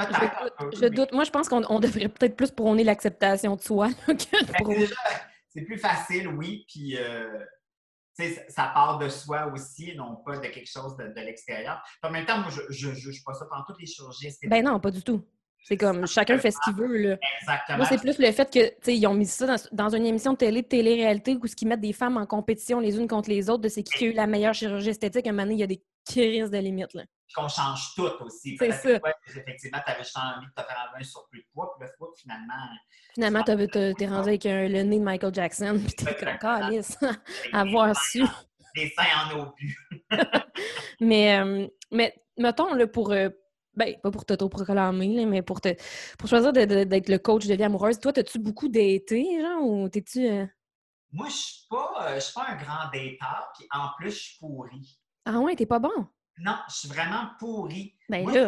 Je Peut-être. un doute, peu, je mais- doute. Moi, je pense qu'on on devrait peut-être plus prôner l'acceptation de soi là, que de Ben, prôner- c'est plus facile, oui, puis euh, tu sais, ça part de soi aussi, non pas de quelque chose de, de l'extérieur. En même temps, moi, je ne juge pas ça pendant toutes les chirurgies. Ben non, pas du tout. C'est comme chacun fait ce qu'il veut. Là. Exactement. Moi, c'est plus le fait que, tu sais, ils ont mis ça dans, dans une émission de télé, de télé-réalité, où ils mettent des femmes en compétition les unes contre les autres, de c'est qui a eu la meilleure chirurgie esthétique. À un moment donné, il y a des crises de limite. Là. qu'on change tout aussi. C'est ça. que effectivement, tu avais juste envie de te faire un surplus de poids, puis là, fois, finalement, Finalement, t'es rendu avec un- le nez de Michael Jackson, puis t'es comme calice. Avoir su. des seins en obus. Mais, euh, mais mettons, là, pour. euh, ben, pas pour t'autoproclamer, mais pour te pour choisir d'être le coach de vie amoureuse, toi, t'as-tu beaucoup d'été, genre, ou t'es-tu. euh, Moi, je suis pas, euh, je suis pas un grand dateur, puis en plus, je suis pourri. Ah ouais, t'es pas bon? Non, je suis vraiment pourri. Ben Moi, là.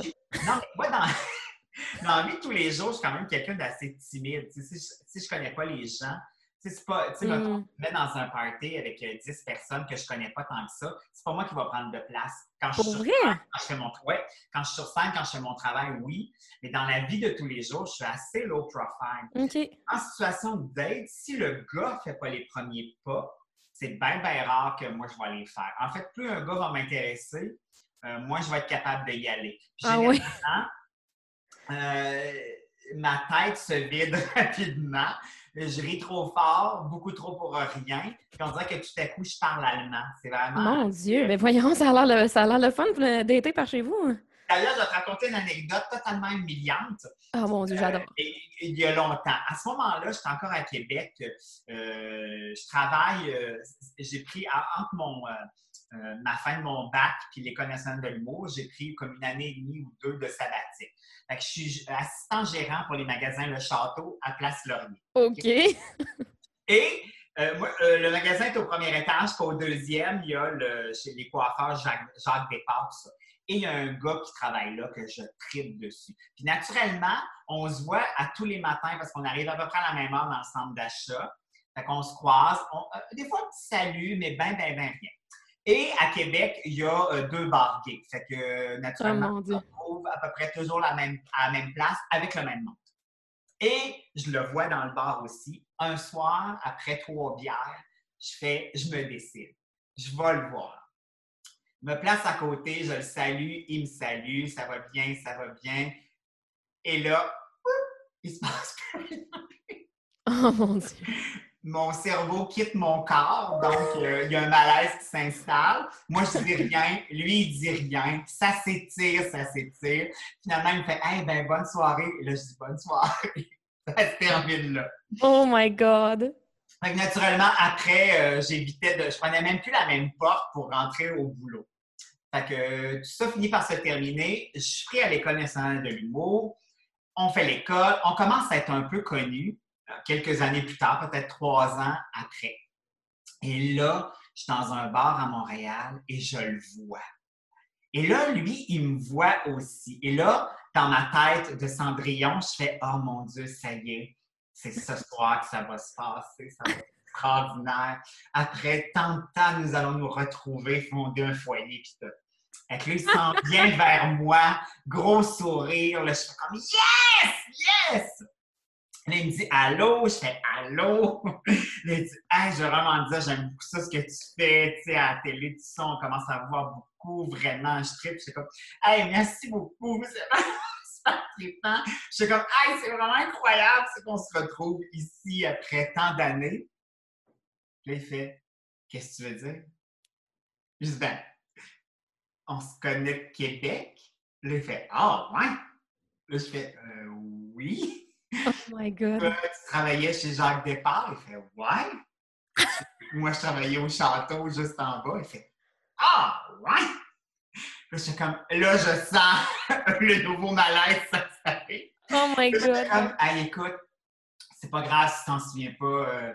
non, mais moi, dans, dans la vie de tous les jours, je suis quand même quelqu'un d'assez timide. Tu sais, si, je, si je connais pas les gens, c'est pas, tu sais, Mm. je me mets dans un party avec euh, 10 personnes que je connais pas tant que ça, c'est pas moi qui va prendre de place. Quand je suis sur scène, quand je fais mon ouais, quand je suis sur scène, quand je fais mon travail, oui. Mais dans la vie de tous les jours, je suis assez low profile. En situation de date, si le gars fait pas les premiers pas, c'est bien, bien rare que moi, je vais les faire. En fait, plus un gars va m'intéresser, euh, moi, je vais être capable d'y aller. Ah oui? Euh, ma tête se vide rapidement. Je ris trop fort, beaucoup trop pour rien. Puis on dirait que tout à coup, je parle allemand. C'est vraiment. Mon Dieu, mais voyons, ça a l'air le, ça a l'air le fun d'été par chez vous. D'ailleurs, je vais te raconter une anecdote totalement humiliante. Ah, mon Dieu, j'adore. Euh, il y a longtemps. À ce moment-là, j'étais encore à Québec. Euh, je travaille, euh, j'ai pris entre mon, ma fin de mon bac puis les connaissances de l'humour, j'ai pris comme une année et demie ou deux de sabbatique. Fait que je suis assistant gérant pour les magasins Le Château à Place Laurier. OK. Et moi, le magasin est au premier étage, puis au deuxième, il y a le, chez les coiffeurs Jacques, Jacques ça. Et il y a un gars qui travaille là que je tripe dessus. Puis naturellement, on se voit à tous les matins parce qu'on arrive à peu près à la même heure dans le centre d'achat. Fait qu'on se croise. Euh, des fois, un petit salut, mais ben, ben, ben rien. Et à Québec, il y a euh, deux bars gays. Fait que naturellement, oh, on se trouve à peu près toujours la même, à la même place avec le même monde. Et je le vois dans le bar aussi. Un soir, après trois bières, je fais, je me décide. Je vais le voir me place à côté, je le salue, il me salue, ça va bien, ça va bien. Et là, il se passe plus Oh mon Dieu! Mon cerveau quitte mon corps, donc euh, il y a un malaise qui s'installe. Moi, je dis rien, lui, il dit rien. Ça s'étire, ça s'étire. Finalement, il me fait Hey, ben, bonne soirée. Et là, je dis bonne soirée. ça se termine là. Oh my God! naturellement, après, euh, j'évitais de. Je prenais même plus la même porte pour rentrer au boulot. Fait que tout ça finit par se terminer. Je suis pris à l'École nationale de l'humour. On fait l'école. On commence à être un peu connu euh, quelques années plus tard, peut-être trois ans après. Et là, je suis dans un bar à Montréal et je le vois. Et là, lui, il me voit aussi. Et là, dans ma tête de Cendrillon, je fais Oh mon Dieu, ça y est, c'est ce soir que ça va se passer, ça va être extraordinaire. Après tant de temps, nous allons nous retrouver, fonder un foyer, puis tout. Et que lui, il s'en vient vers moi, gros sourire. Là, je fais comme Yes! Yes! Là, il me dit Allô? Je fais Allô? Là, il dit Hey, je veux vraiment dire, j'aime beaucoup ça, ce que tu fais, tu sais, à la télé, tout ça, on commence à voir beaucoup, vraiment, je tripe. Je suis comme Hey, merci beaucoup, c'est trippant. Je suis comme Hey, c'est vraiment incroyable, c'est qu'on se retrouve ici après tant d'années. Là, il fait Qu'est-ce que tu veux dire? Je dis Ben, on se connaît de Québec. Là, il fait Ah, ouais. Là, je fais euh, Oui. Oh my God. Là, tu travaillais chez Jacques Départ. Il fait Ouais. Moi, je travaillais au château juste en bas. Il fait Ah, ouais. Là, je comme Là, je sens le nouveau malaise s'installer. Oh my God. Là, comme Hey, écoute, c'est pas grave si tu t'en souviens pas. Euh,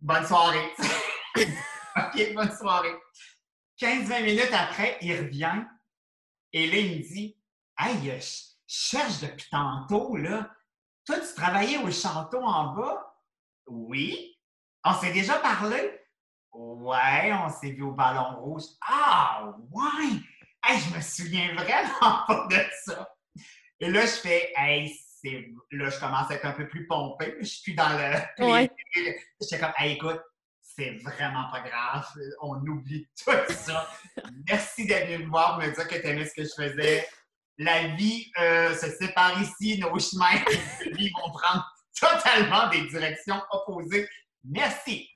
bonne soirée. OK, bonne soirée. 15-20 minutes après, il revient et là, il me dit Hey, je cherche depuis tantôt, là. Toi, tu travaillais au château en bas? Oui. On s'est déjà parlé? Ouais, on s'est vu au ballon rouge. Ah, ouais! Hey, je me souviens vraiment pas de ça. Et là, je fais Hey, c'est. Là, je commence à être un peu plus pompé. Je suis plus dans le. Ouais. J'étais comme Hey, écoute, c'est vraiment pas grave. On oublie tout ça. Merci d'être venu me voir, me dire que tu aimais ce que je faisais. La vie euh, se sépare ici, nos chemins vie vont prendre totalement des directions opposées. Merci.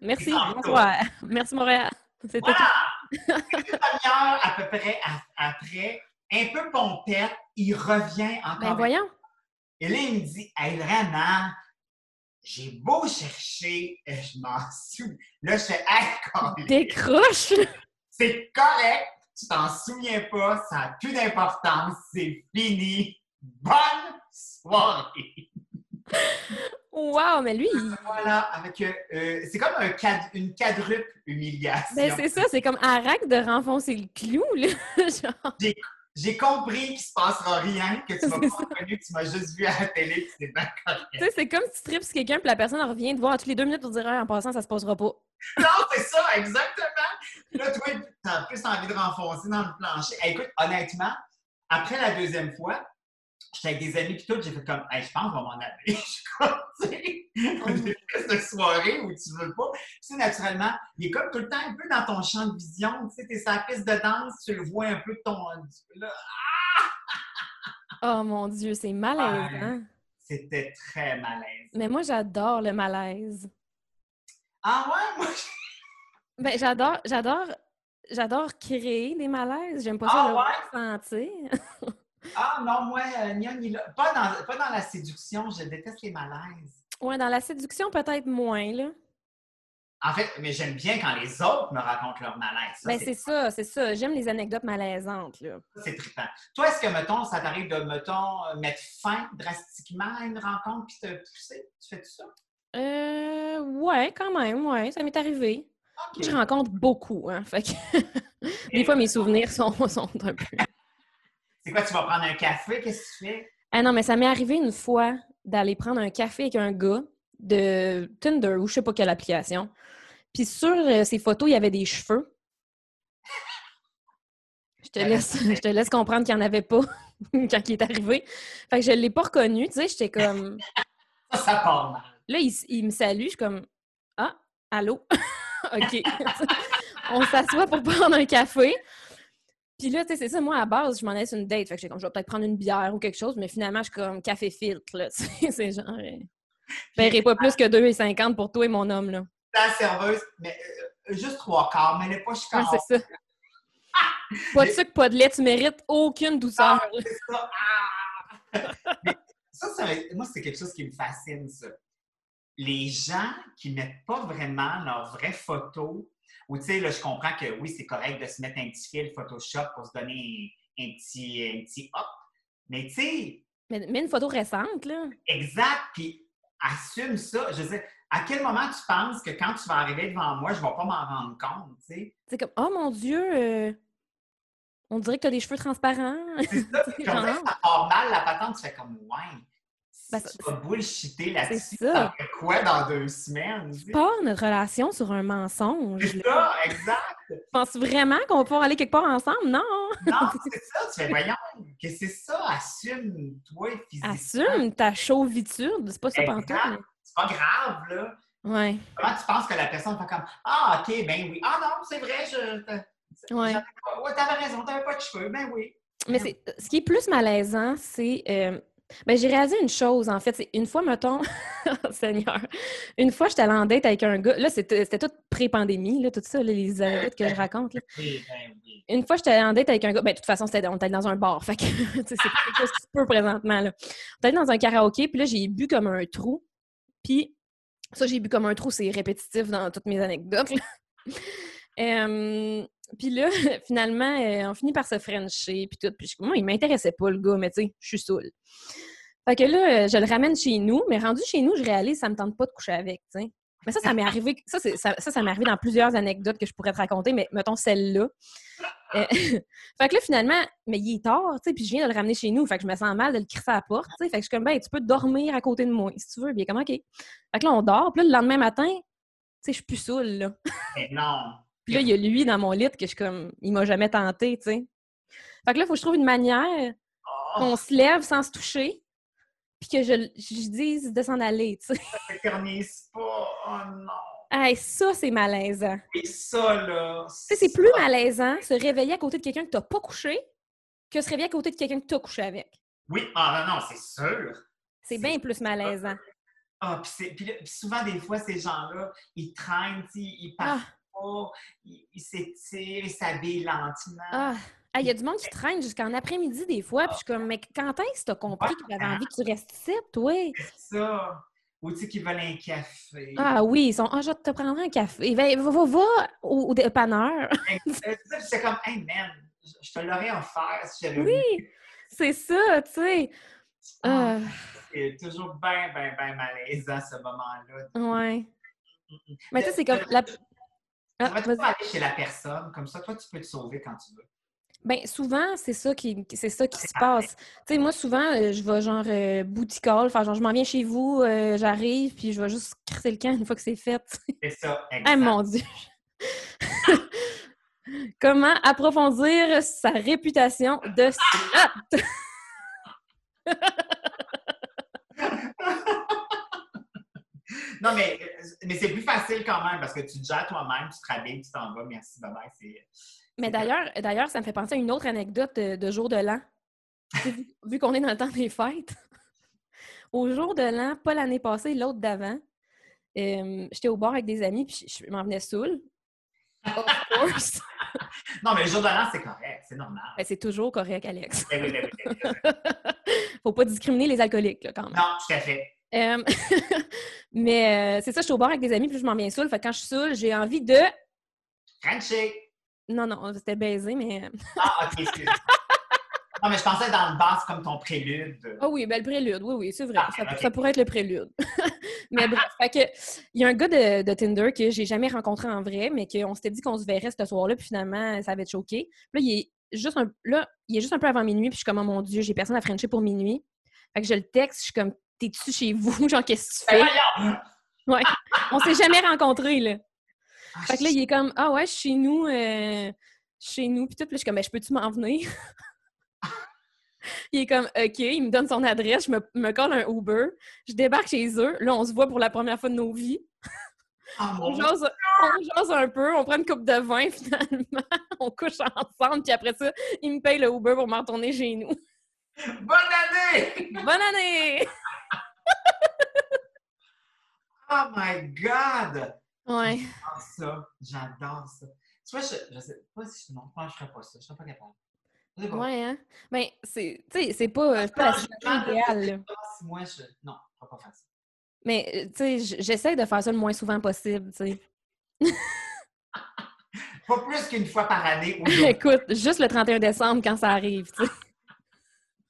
Merci, bonsoir. Merci, Montréal. Voilà! Une demi-heure à peu près après, un peu pompette, il revient encore. Ben voyons. Et là, il me dit Hey, vraiment, j'ai beau chercher, euh, je m'en souviens. Là, je fais Hey, Décroche! C'est correct, tu t'en souviens pas, ça n'a plus d'importance, c'est fini. Bonne soirée! Wow, mais lui, il... Voilà, avec euh, euh, c'est comme un une quadruple humiliation. Ben c'est ça, c'est comme arrête de renfoncer le clou, là. Genre. J'ai compris qu'il se passera rien, que tu m'as pas reconnu, que tu m'as juste vu à la télé, que c'est bien correct. Tu sais, c'est comme si tu tripes quelqu'un, puis la personne revient te voir toutes les deux minutes pour dire en passant, ça se passera pas. Non, c'est ça, exactement. Là, toi, tu as plus envie de renfoncer dans le plancher. écoute, honnêtement, après la deuxième fois, j'étais avec des amis puis tout, j'ai fait comme, hey, je pense qu'on va m'en aller. je suis comme, tu sais, j'ai fait cette soirée où tu veux pas. Tu sais, naturellement, il est comme tout le temps un peu dans ton champ de vision. Tu sais, t'es la piste de danse, tu le vois un peu de ton. Là, Oh mon Dieu, c'est malaisant. c'était très malaise. Mais moi, j'adore le malaise. Ah ouais, moi, je- Ben, j'adore, j'adore, j'adore créer des malaises. J'aime pas ça Ah le ouais? ressentir. ah non, moi, euh. Pas dans, pas dans la séduction, je déteste les malaises. Ouais, dans la séduction, peut-être moins, là. En fait, mais j'aime bien quand les autres me racontent leur malaise. Ça, Ben, c'est ça, c'est ça. J'aime les anecdotes malaisantes, là. c'est trippant. Toi, est-ce que, mettons, ça t'arrive de, mettons, euh, mettre fin drastiquement à une rencontre puis te pousser? Tu fais tout ça? Euh, ouais, quand même, ouais, ça m'est arrivé. Je rencontre beaucoup, hein. Fait que des fois, mes souvenirs sont, sont un peu. C'est quoi, tu vas prendre un café? Qu'est-ce que tu fais? Ah non, mais ça m'est arrivé une fois d'aller prendre un café avec un gars de Tinder ou je sais pas quelle application. Puis sur euh, ses photos, il y avait des cheveux. Je te laisse, je te laisse comprendre qu'il n'y en avait pas quand il est arrivé. Fait que je ne l'ai pas reconnu, tu sais, j'étais comme... Ça, ça part mal. Là, il me salue, je suis comme Ah, allô? OK. On s'assoit pour prendre un café. Puis là, tu sais, c'est ça, moi, à base, je m'en allais sur une date. Fait que j'étais comme, je vais peut-être prendre une bière ou quelque chose, mais finalement, je suis comme café filtre, là. c'est genre. euh, Je paierai pas plus que 2,50 pour toi et mon homme, là. La serveuse, mais euh, juste trois quarts, mais n'est pas Ouais, chicanante. c'est ça. Pas de sucre, pas de lait, tu mérites aucune douceur. Ah, c'est ça. Ah! Mais ça, moi, c'est quelque chose qui me fascine, ça. Les gens qui mettent pas vraiment leur vraie photo, ou tu sais, là, je comprends que oui, c'est correct de se mettre un petit fil Photoshop pour se donner un, un petit, un petit hop, mais tu sais, Mais, mais une photo récente, là. exact, puis assume ça. Je veux dire, à quel moment tu penses que quand tu vas arriver devant moi, je vais pas m'en rendre compte, tu sais? C'est comme, oh mon Dieu, euh, on dirait que tu as des cheveux transparents. C'est ça, que ça part mal, la patente, tu fais comme, ouais. Ben, tu vas bullshiter là-dessus, fait quoi dans deux semaines? tu? Pas notre relation sur un mensonge. C'est ça, exact. Tu penses vraiment qu'on va pouvoir aller quelque part ensemble? Non! Non, c'est ça. Tu fais, voyons, que c'est ça, assume-toi physiquement. Assume ta chauvitude, c'est pas ça pantoute. C'est pas grave, là. Ouais, Comment tu penses que la personne fait comme Ah, OK, ben oui. Ah non, c'est vrai, je. ouais. pas- Ouais, t'avais raison, t'avais pas de cheveux. Ben oui. Mais c'est, ce qui est plus malaisant, c'est. euh, ben, j'ai réalisé une chose, en fait. C'est une fois, mettons. Oh, Seigneur. Une fois, j'étais allée en date avec un gars. Là, c'était, tout pré-pandémie, là, tout ça, là, les anecdotes que je raconte. là. Ben. Une fois, j'étais allée en date avec un gars. Ben, de toute façon, c'était, on était dans un bar. Fait que, c'est quelque chose qui se peut présentement, là. On était dans un karaoké, puis là, j'ai bu comme un trou. Puis, ça, j'ai bu comme un trou, c'est répétitif dans toutes mes anecdotes. là. Euh, puis là, finalement, euh, on finit par se frencher, puis tout. Puis moi, il m'intéressait pas, le gars, mais tu sais, je suis saoule. Fait que là, euh, je le ramène chez nous, mais rendu chez nous, je réalise ça me tente pas de coucher avec, tu sais. Mais ça, ça m'est arrivé, ça, ça, ça, ça m'est arrivé dans plusieurs anecdotes que je pourrais te raconter, mais mettons celle-là. Euh, fait que là, finalement, mais il est tard, tu sais, puis je viens de le ramener chez nous, fait que je me sens mal de le crisser à la porte, tu sais. Fait que je suis comme, ben, tu peux dormir à côté de moi, si tu veux. Bien, comment, OK. Fait que là, on dort, puis là, le lendemain matin, tu sais, je suis plus saoule, là. Mais non. Puis là, il y a lui dans mon lit que je suis comme, il m'a jamais tenté, tu sais. Fait que là, il faut que je trouve une manière Oh, qu'on se lève sans se toucher, puis que je, je dise de s'en aller, tu sais. ça s'éternise pas. Oh non. Hey, ça, c'est malaisant. Et ça, là. C'est plus malaisant se réveiller à côté de quelqu'un que t'as pas couché que se réveiller à côté de quelqu'un que t'as couché avec. Oui, ah non, non, c'est sûr. C'est bien plus malaisant. Ah, puis, souvent, des fois, ces gens-là, ils traînent, tu sais, ils Ah, partent pas, ils s'étirent, ils s'habillent lentement. ah. Ah, Il y a du monde qui traîne jusqu'en après-midi des fois, puis je suis comme, mais quand est-ce que t'as compris que t'avais envie que tu restes ici, toi? C'est ça. Ou tu sais, qu'ils veulent un café. Ah oui, ils sont, ah, je vais te prendre un café. Va, va, va, va au, au dépanneur. Euh, C'est ça, puis c'est comme, hey man, je je te l'aurais offert si j'avais Oui. C'est ça, tu sais. Ah, Ah, C'est toujours bien, bien, bien malaisant ce moment-là. ouais. Mais tu sais, c'est comme. La... Ah, aller chez la personne, comme ça, toi, tu peux te sauver quand tu veux. Ben, souvent, c'est ça qui, c'est ça qui se passe. Tu sais, moi, souvent, euh, je vais genre euh, boutique-call, enfin, genre, je m'en viens chez vous, euh, j'arrive, puis je vais juste crisser le camp une fois que c'est fait. C'est ça, exact. ah, mon Dieu! Comment approfondir sa réputation de slut? Non, mais, mais c'est plus facile quand même parce que tu te gères toi-même, tu te rhabilles, tu t'en vas. Merci, bye bye. C'est... Mais d'ailleurs, d'ailleurs, ça me fait penser à une autre anecdote de, de jour de l'an. vu, vu qu'on est dans le temps des fêtes. Au jour de l'an, pas l'année passée, l'autre d'avant, euh, j'étais au bar avec des amis, puis je, je m'en venais saoul. Of course. Non, mais le jour de l'an, c'est correct, c'est normal. Ben, c'est toujours correct, Alex. Eh oui. Faut pas discriminer les alcooliques, là, quand même. Non, tout à fait. Euh, mais euh, c'est ça, je suis au bar avec des amis, puis je m'en viens saoul. Fait que quand je suis saoul, j'ai envie de. Frenchie. Non, non, c'était baiser, mais. Ah, ok, excuse. non, mais je pensais dans le bar, c'est comme ton prélude. Ah oui, ben le prélude, oui, oui, c'est vrai. Ah, ça, pourrait être le prélude. mais bref, fait que, il y a un gars de, de Tinder que j'ai jamais rencontré en vrai, mais qu'on s'était dit qu'on se verrait ce soir-là, puis finalement, ça avait choqué. Puis là, il est juste un, là, il est juste un peu avant minuit, puis je suis comme, oh mon Dieu, j'ai personne à Frencher pour minuit. Fait que je le texte, je suis comme, t'es-tu chez vous? Genre, qu'est-ce que tu Ben fais? Ouais. On s'est jamais rencontrés, là. Ah, Fait que là, il est comme, ah ouais, chez nous, euh, chez nous, puis tout. Puis là, je suis comme, ben, je peux-tu m'en venir? il est comme, OK, il me donne son adresse, je me, me colle un Uber, je débarque chez eux. Là, on se voit pour la première fois de nos vies. Ah, On jase, on jase un peu, on prend une coupe de vin, finalement. on couche ensemble, puis après ça, il me paye le Uber pour me retourner chez nous. Bonne année! Bonne année! Oh my God! Ouais. J'adore ça. J'adore ça. Tu vois, je, je sais pas si non, je ferais pas ça. Je serais pas capable. Je. Ouais, hein? Ben, c'est, tu sais, c'est pas, c'est pas la je situation idéale, moi, je. Non, je ne pas faire ça. Mais, euh, tu sais, j'essaie de faire ça le moins souvent possible, tu sais. Pas plus qu'une fois par année. Écoute, juste le 31 décembre quand ça arrive, tu sais.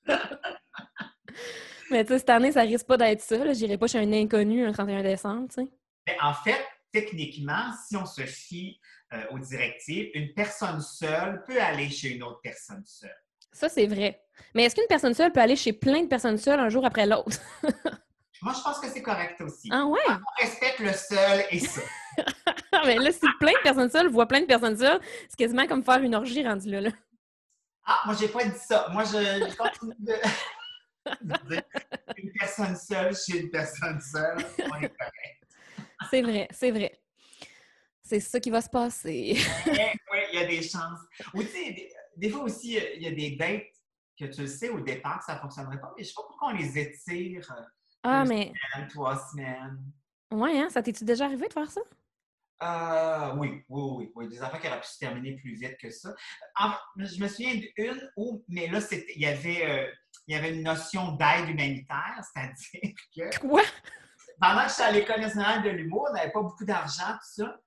Mais tu sais, cette année, ça risque pas d'être ça. J'irai pas chez un inconnu un 31 décembre, tu sais. Mais en fait, techniquement, si on se fie euh, aux directives, une personne seule peut aller chez une autre personne seule. Ça, c'est vrai. Mais est-ce qu'une personne seule peut aller chez plein de personnes seules un jour après l'autre? Moi, je pense que c'est correct aussi. Ah ouais? On respecte le seul et ça. Mais là, si plein de personnes seules voient plein de personnes seules, c'est quasiment comme faire une orgie rendue là. là. Ah, moi, j'ai pas dit ça. Moi, je, je continue de... une personne seule chez une personne seule. On est correct. C'est vrai, c'est vrai. C'est ça qui va se passer. Oui, il y a des chances. Ou tu sais, des, des fois aussi, il y a des dates que tu le sais au départ que ça ne fonctionnerait pas, mais je sais pas pourquoi on les étire euh, Ah, deux mais semaines, trois semaines. ouais, hein? Ça t'es-tu déjà arrivé de faire ça? Euh, oui, oui, oui, oui. Des affaires qui auraient pu se terminer plus vite que ça. Je me souviens d'une où, mais là, il y avait, euh, il y avait une notion d'aide humanitaire, c'est-à-dire que Quoi? pendant que j'étais à l'École nationale de l'humour, on n'avait pas beaucoup d'argent, tout ça.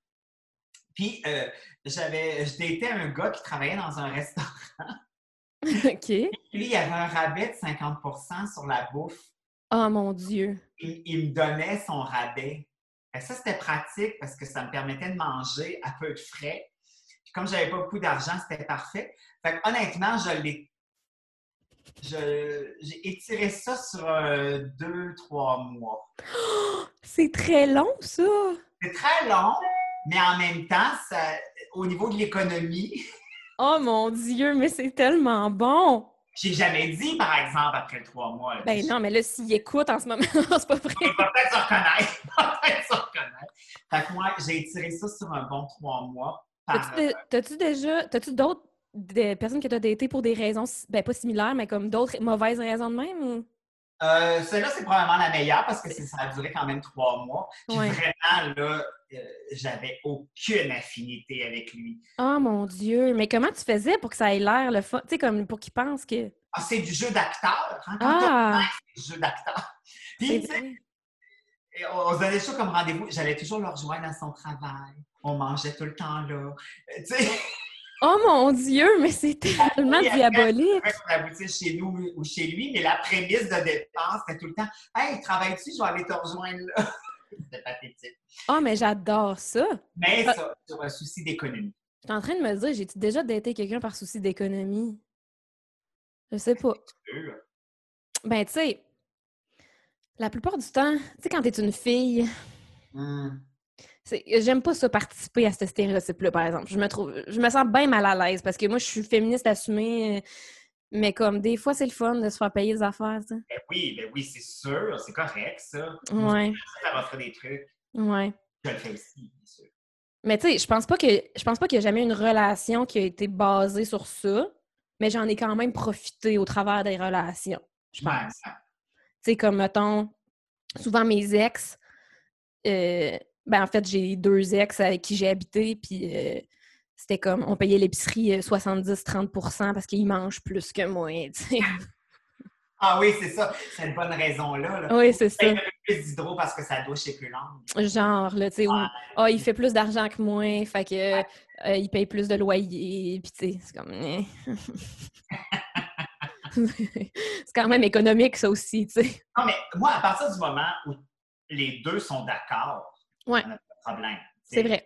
Puis, euh, j'avais, je datais un gars qui travaillait dans un restaurant. OK. Lui, il y avait un rabais de 50% sur la bouffe. Oh mon Dieu. Il, il me donnait son rabais. Fait que ça, c'était pratique parce que ça me permettait de manger à peu de frais. Puis comme j'avais pas beaucoup d'argent, c'était parfait. Fait que, honnêtement, je l'ai. J'ai étiré ça sur euh, deux, trois mois. C'est très long, ça! C'est très long, mais en même temps, ça, au niveau de l'économie, Oh mon Dieu, mais c'est tellement bon! J'ai jamais dit, par exemple, après trois mois. là, Ben non, mais là, s'il écoute en ce moment, c'est pas vrai. Il va peut-être se reconnaître. Il va peut-être se reconnaître. Fait que moi, j'ai étiré ça sur un bon trois mois. Par, T'as-tu déjà. T'as-tu d'autres des personnes que tu as datées pour des raisons, ben pas similaires, mais comme d'autres mauvaises raisons de même? Ou... Euh, Celle-là, c'est probablement la meilleure parce que ça a duré quand même trois mois. Puis Ouais. vraiment, là, j'avais aucune affinité avec lui. Oh mon Dieu! Mais comment tu faisais pour que ça ait l'air le fun? Tu sais, comme pour qu'il pense que. Ah, c'est du jeu d'acteur. Hein? Ah! c'est du jeu d'acteur. Puis, tu sais, on, se donnait ça comme rendez-vous. J'allais toujours le rejoindre à son travail. On mangeait tout le temps là. Euh, Tu sais, Oh mon Dieu, mais c'est tellement Oui, diabolique! on aboutit chez nous ou chez lui, mais la prémisse de départ, c'était tout le temps Hey, travailles-tu? Je vais aller te rejoindre là. C'était pathétique. Oh, mais j'adore ça! Mais Ah. ça, sur un souci d'économie. Je suis en train de me dire, j'ai-tu déjà daté quelqu'un par souci d'économie? Je sais pas. Ben, tu sais, la plupart du temps, tu sais, quand t'es une fille, c'est- j'aime pas ça participer à ce stéréotype-là, par exemple. Je me trouve, je me sens bien mal à l'aise parce que moi, je suis féministe assumée. Mais comme des fois, c'est le fun de se faire payer des affaires, ça. Ben oui, ben oui, c'est sûr, c'est correct, ça. Ouais. Ça va faire des trucs. Ouais. Je le fais aussi, bien sûr. Mais tu sais, je pense pas que je pense pas qu'il y a jamais eu une relation qui a été basée sur ça, mais j'en ai quand même profité au travers des relations. Je pense. ouais. Tu sais, comme mettons, souvent mes ex, euh, ben en fait, j'ai deux ex avec qui j'ai habité, puis euh, c'était comme, on payait l'épicerie euh, 70-30% parce qu'ils mangent plus que moi. Ah oui, c'est ça. C'est une bonne raison-là. là. oui, c'est ça. Peu plus d'hydro parce que sa douche est plus longue. Genre, là, tu sais, où, Ouais. ah, il fait plus d'argent que moi, fait que euh, il paye plus de loyer, puis tu sais, c'est comme... eh. c'est quand même économique, ça aussi, tu sais. Non, mais moi, à partir du moment où les deux sont d'accord, Ouais. on pas de problème. C'est vrai.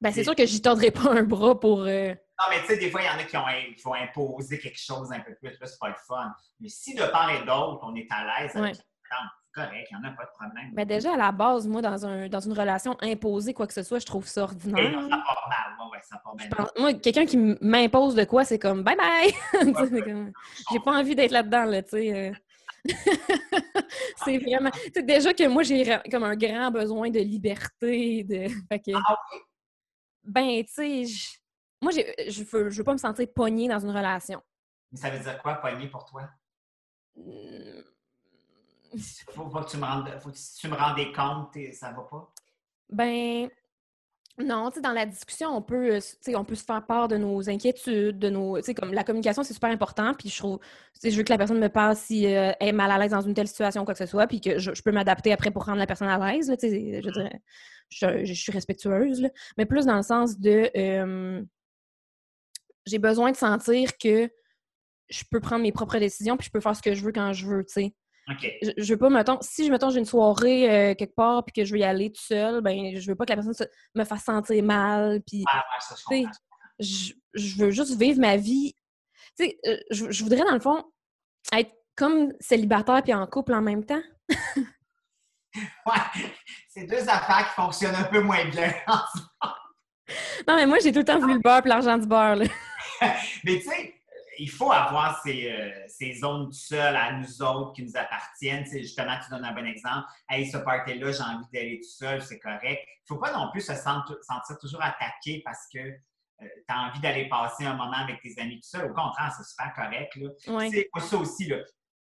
Ben, c'est sûr que j'y tordrai pas un bras pour... euh, Non, mais tu sais, des fois, il y en a qui, ont, qui vont imposer quelque chose un peu plus. Là, c'est pas le fun. Mais si de part et d'autre, on est à l'aise avec Ouais. c'est correct, il n'y en a pas de problème. Ben, déjà, à la base, moi, dans, un, dans une relation imposée, quoi que ce soit, je trouve ça ordinaire. non, ça part mal. Ouais, ouais, ça part pense- Moi, quelqu'un qui m'impose de quoi, c'est comme c'est comme- J'ai pas envie d'être là-dedans, là, tu sais. euh. c'est vraiment... Tu sais, déjà que moi, j'ai comme un grand besoin de liberté, de... Fait que... Ah oui? Ben, tu sais, je- moi, j'ai- je veux, je veux pas me sentir pognée dans une relation. Mais ça veut dire quoi, pogner pour toi? Mm, Faut, faut que tu me rendes, faut que si tu me rendais compte, et ça va pas? Ben, non, dans la discussion, on peut, euh, on peut se faire part de nos inquiétudes, de nos, comme la communication, c'est super important, puis je trouve, je veux que la personne me parle si euh, elle est mal à l'aise dans une telle situation, quoi que ce soit, puis que je, peux m'adapter après pour rendre la personne à l'aise, je dirais, je, je suis respectueuse, là, mais plus dans le sens de, j'ai besoin de sentir que je peux prendre mes propres décisions, puis je peux faire ce que je veux quand je veux, tu sais Je, je veux pas, mettons, si je mettons j'ai une soirée euh, quelque part puis que je veux y aller tout seul, ben je veux pas que la personne se- me fasse sentir mal puis Ah, ouais, je veux juste vivre ma vie. Tu sais, euh, je, je voudrais dans le fond être comme célibataire puis en couple en même temps. Ouais, c'est deux affaires qui fonctionnent un peu moins bien. Non mais moi j'ai tout le temps voulu le beurre l'argent du beurre là. Mais tu sais, il faut avoir ces, euh, ces zones tout seul à nous autres qui nous appartiennent. Justement, tu donnes un bon exemple. Hey, ce party-là, j'ai envie d'aller tout seul, c'est correct. Il ne faut pas non plus se sentir, toujours attaqué parce que tu as envie d'aller passer un moment avec tes amis tout seul. Au contraire, c'est super correct. Là. Ouais. C'est ça aussi. là.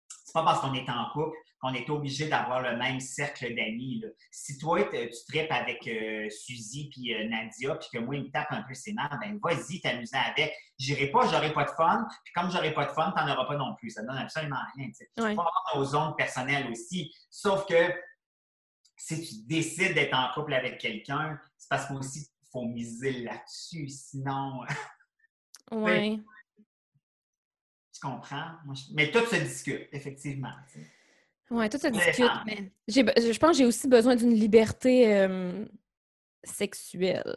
C'est pas parce qu'on est en couple qu'on est obligé d'avoir le même cercle d'amis. Si toi, tu tripes avec euh, Suzy puis euh, Nadia, puis que moi, il me tape un peu ses nerfs, ben vas-y t'amuser avec. J'irai pas, j'aurai pas de fun. Puis comme j'aurai pas de fun, t'en auras pas non plus. Ça donne absolument rien. Il Ouais. faut avoir nos zones personnelles aussi. Sauf que si tu décides d'être en couple avec quelqu'un, c'est parce qu'aussi, il faut miser là-dessus. Sinon, Ouais. tu comprends? Moi, je- Mais tout se discute, effectivement. Ouais, tout se discute, mais be- je pense que j'ai aussi besoin d'une liberté euh, sexuelle.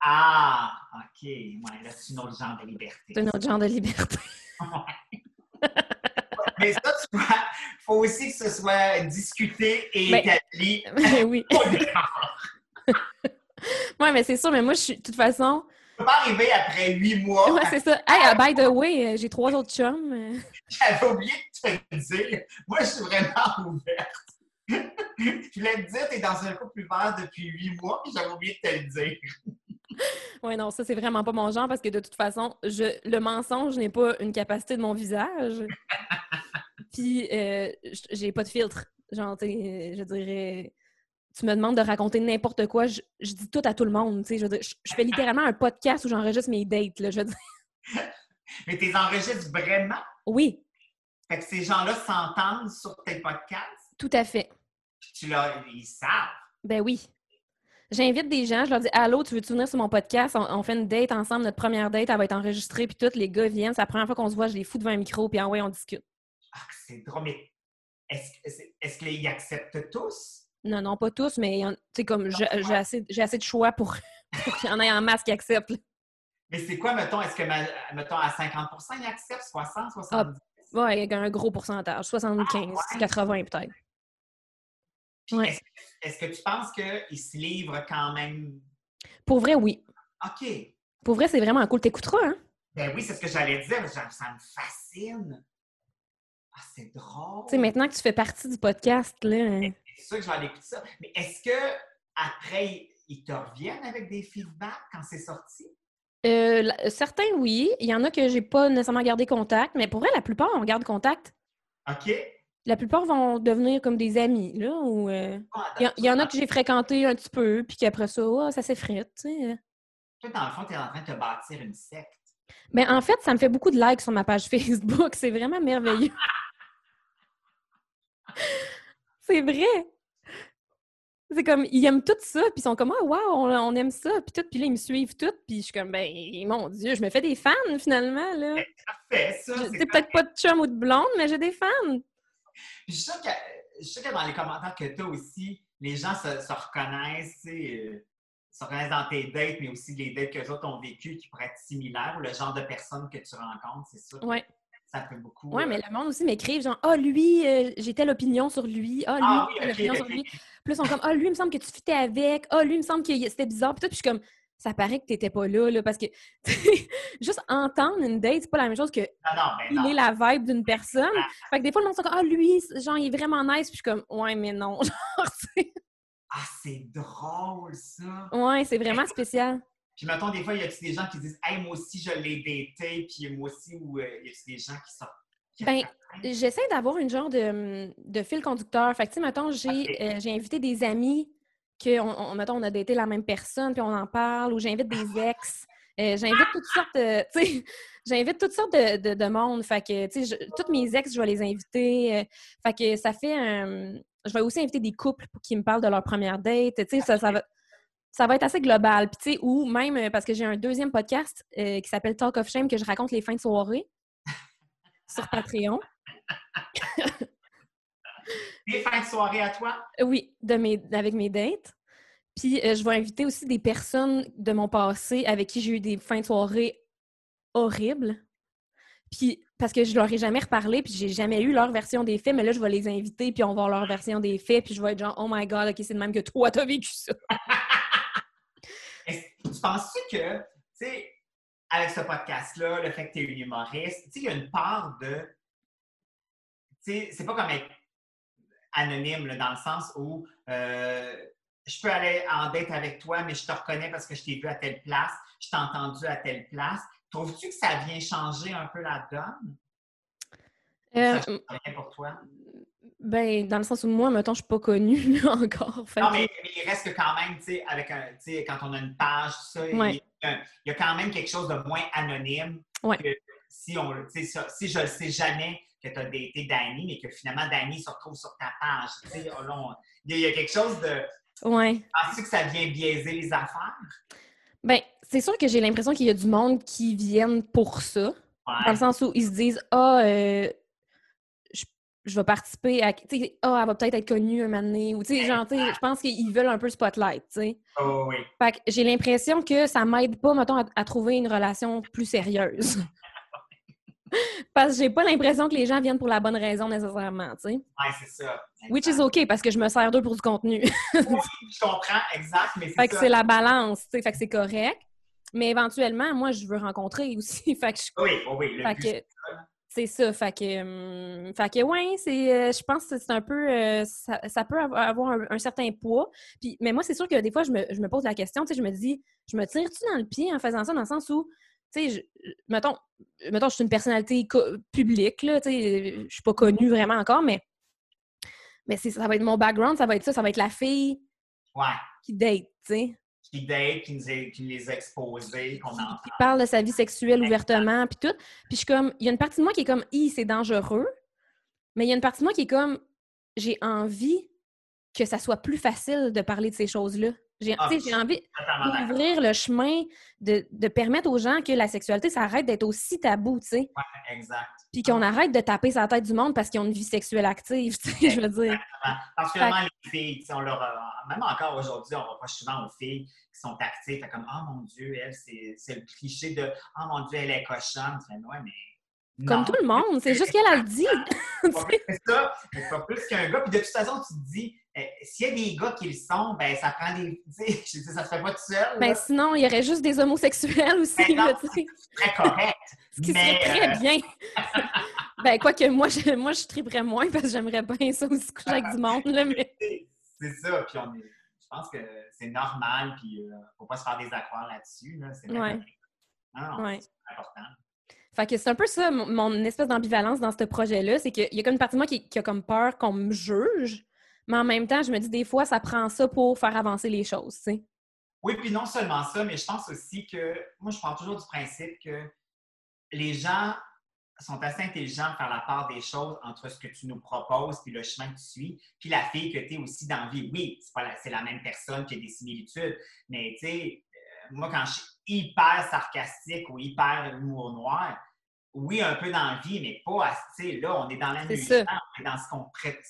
Ah, OK. Ouais, là, c'est un autre genre de liberté. C'est un autre genre de liberté. Mais ça, tu vois, il faut aussi que ce soit discuté et Ben- établi Mais oui. Ouais, mais c'est sûr, mais moi, je suis, de toute façon, Ça peut pas arriver après huit mois. ouais, c'est ça. Hey, by the way, euh, j'ai trois autres chums. euh. J'avais oublié de te le dire. Moi, je suis vraiment ouverte. je voulais te dire, tu es dans un couple ouvert depuis huit mois, puis j'avais oublié de te le dire. Ouais, non, ça, c'est vraiment pas mon genre parce que de toute façon, je, le mensonge n'est pas une capacité de mon visage. Puis, euh, j'ai pas de filtre. Genre, tu sais, je dirais, tu me demandes de raconter n'importe quoi, je, je dis tout à tout le monde. Je, veux dire, je, je fais littéralement un podcast où j'enregistre mes dates. Là, je veux dire. Mais tu enregistres vraiment? Oui, Fait que ces gens-là s'entendent sur tes podcasts, tout à fait. puis tu leur, ils savent. Ben oui. J'invite des gens, je leur dis Allô, tu veux-tu venir sur mon podcast? On, on fait une date ensemble, notre première date, elle va être enregistrée, puis tous les gars viennent. C'est la première fois qu'on se voit, je les fous devant un micro, puis ah ouais, on discute. Ah, c'est drôle, mais est-ce est qu'ils acceptent tous? Non, non, pas tous, mais en- tu sais, comme j'ai assez, assez de choix pour, pour qu'il y en ait en masse qui acceptent. Mais c'est quoi, mettons, est-ce que, mettons, à 50% ils acceptent, 60, 70? Ouais, il y a un gros pourcentage, 75, Ah, ouais? 80 peut-être. Ouais. est-ce, est-ce que tu penses qu'ils se livrent quand même? Pour vrai, oui. OK. Pour vrai, c'est vraiment cool. T'écouteras, hein? Ben oui, c'est ce que j'allais dire. Ça, ça me fascine. Ah, c'est drôle. Tu sais, maintenant que tu fais partie du podcast, là. hein. C'est sûr que je vais aller écouter ça. Mais est-ce que après, ils te reviennent avec des feedbacks quand c'est sorti? Euh, la- certains, oui. Il y en a que j'ai pas nécessairement gardé contact, mais pour vrai, la plupart, on garde contact. OK. La plupart vont devenir comme des amis, là. Ou, euh, Ah, il y, en- il y en a que j'ai fréquenté un petit peu, puis qu'après ça, oh, ça s'effrite, tu sais. Toi, dans le fond, tu es en train de te bâtir une secte. Mais en fait, ça me fait beaucoup de likes sur ma page Facebook. C'est vraiment merveilleux. C'est vrai. C'est comme, ils aiment tout ça, puis ils sont comme, ah, wow, on, on aime ça, puis tout, puis là, ils me suivent tout, puis je suis comme, ben, mon Dieu, je me fais des fans, finalement, là. Parfait, ça. Je- c'est peut-être pas de chum ou de blonde, mais j'ai des fans. Puis Je suis sûre que, je suis sûre que dans les commentaires que tu as aussi, les gens se, se reconnaissent, tu sais, euh, se reconnaissent dans tes dates, mais aussi les dates que les autres ont vécues qui pourraient être similaires ou le genre de personnes que tu rencontres, c'est sûr. que Ouais. Ça fait beaucoup. Ouais, euh, mais le monde aussi m'écrive, genre, ah, lui, euh, j'ai telle opinion sur lui, ah, lui, Ah oui, telle opinion sur lui. Puis là, ils sont comme, ah, lui, il me semble que tu fitais avec, ah, lui, il me semble que c'était bizarre, puis tout, puis je suis comme, ça paraît que t'étais pas là, là, parce que juste entendre une date, c'est pas la même chose que Non, non, mais non. filer la vibe d'une personne. Ah. Fait que des fois, le monde sont comme, ah, lui, genre, il est vraiment nice, puis je suis comme, ouais, mais non. Genre, c'est- Ah, c'est drôle, ça. ouais, c'est vraiment spécial. Puis, mettons, des fois, il y a des gens qui disent, hey, moi aussi, je l'ai daté, puis moi aussi, ou euh, il y a des gens qui sortent. Ben? J'essaie d'avoir une genre de, de fil conducteur. Fait que, tu sais, mettons, j'ai euh, invité des amis que, on, on- mettons, on a daté la même personne, puis on en parle, ou j'invite des ex. Euh, j'invite toutes sortes de, tu sais, j'invite toutes sortes de, de, de monde. Fait que, tu sais, toutes mes ex, je vais les inviter. euh, fait que ça fait un... Je vais aussi inviter des couples pour qu'ils me parlent de leur première date. Tu sais, ça, ça va... Ça va être assez global. Puis, tu sais, ou même, euh, parce que j'ai un deuxième podcast euh, qui s'appelle Talk of Shame, que je raconte les fins de soirée sur Patreon. Des fins de soirée à toi? Oui, de mes, avec mes dates. Puis euh, je vais inviter aussi des personnes de mon passé avec qui j'ai eu des fins de soirée horribles. Puis parce que je leur ai jamais reparlé, puis j'ai jamais eu leur version des faits, mais là, je vais les inviter, puis on va voir leur version des faits, puis je vais être genre, oh my god, ok, c'est de même que toi, t'as vécu ça. Tu penses-tu que, tu sais, avec ce podcast-là, le fait que tu es une humoriste, tu sais, il y a une part de. Tu sais, c'est pas comme être anonyme, là, dans le sens où euh, je peux aller en date avec toi, mais je te reconnais parce que je t'ai vu à telle place, je t'ai entendu à telle place. Trouves-tu que ça vient changer un peu la donne? Euh, Ça pour toi? ben, dans le sens où moi, mettons, je suis pas connue là, encore. Fait Non, mais, mais il reste que quand même, tu sais, avec un, quand on a une page, ça, il- Ouais. il, y a, il y a quand même quelque chose de moins anonyme Ouais. que si on, si je ne sais jamais que tu as daté Danny, mais que finalement Danny se retrouve sur ta page, oh là, on- il y, a- quelque chose de, Ouais. penses-tu que ça vient biaiser les affaires? Ben, c'est sûr que j'ai l'impression qu'il y a du monde qui viennent pour ça. Dans le sens où ils se disent Ah, euh, je, vais participer à. Tu sais, ah, elle va peut-être être connue un moment donné. Ou, tu sais, genre, tu sais, je pense qu'ils veulent un peu spotlight, tu sais. Oh, oui. Fait que j'ai l'impression que ça m'aide pas, mettons, à, à trouver une relation plus sérieuse. parce que j'ai pas l'impression que les gens viennent pour la bonne raison nécessairement, tu sais. Ouais, c'est ça. Which is. OK, parce que je me sers d'eux pour du contenu. Oui, je comprends, exact, mais fait c'est que ça. c'est la balance, tu sais. Fait que c'est correct. Mais éventuellement, moi, je veux rencontrer aussi. fait que je Oui, oui, oui. Le Fait but, que, c'est ça. Fait que, hum, fait que ouais, c'est, euh, je pense que c'est un peu, euh, ça, ça peut av- avoir un, un certain poids. Puis, mais moi, c'est sûr que des fois, je me, je me pose la question, tu sais, je me dis, je me tire-tu dans le pied en faisant ça, dans le sens où, tu sais, je- mettons, mettons, je suis une personnalité publique, là, tu sais, je suis pas connue vraiment encore, mais, mais c'est, ça va être mon background, ça va être ça, ça va être la fille Ouais. qui date, tu sais. Qui date, qui nous, a- qui nous les a exposés, qu'on qui parle de sa vie sexuelle ouvertement, puis tout. Puis je suis comme, il y a une partie de moi qui est comme, hi, c'est dangereux. Mais il y a une partie de moi qui est comme, j'ai envie que ça soit plus facile de parler de ces choses-là. J'ai Ah, envie d'ouvrir le chemin, de, de permettre aux gens que la sexualité, ça arrête d'être aussi tabou, tu sais. Ouais, exact. Puis qu'on arrête de taper sur la tête du monde parce qu'ils ont une vie sexuelle active, tu sais, je veux dire. Parce que vraiment, les filles, on leur, a- même encore aujourd'hui, on reproche souvent aux filles qui sont actives, fait comme, oh mon Dieu, elle, c'est c'est le cliché de, oh mon Dieu, elle est cochonne. Ouais, mais Comme Non. tout le monde, c'est juste qu'elle a le dit. C'est ça, mais pas plus qu'un gars. Puis de toute façon, tu te dis, eh, s'il y a des gars qui le sont, ben ça prend des. Tu sais, je dis, ça se fait pas tout seul. Ben sinon, il y aurait juste des homosexuels aussi, Ben non, là, très correct. Ce qui mais, serait très euh, bien. ben, quoique moi, je, moi, je triperais moins parce que j'aimerais bien ça aussi coucher avec du monde, là, mais... C'est ça. Puis on est, je pense que c'est normal. Puis il ne faut pas se faire des accords là-dessus. Là. C'est Ouais. important. Fait que c'est un peu ça, mon, espèce d'ambivalence dans ce projet-là, c'est qu'il y a comme une partie de moi qui, a comme peur qu'on me juge, mais en même temps, je me dis des fois, ça prend ça pour faire avancer les choses, tu sais. Oui, puis non seulement ça, mais je pense aussi que moi, je prends toujours du principe que les gens sont assez intelligents de faire la part des choses entre ce que tu nous proposes puis le chemin que tu suis, puis la fille que tu es aussi dans la vie. Oui, c'est la, la même personne qui a des similitudes, mais tu sais, euh, moi, quand je suis hyper sarcastique ou hyper humour noir, oui, un peu dans la vie, mais pas, tu là, on est dans la ça. on est dans ce qu'on, pré-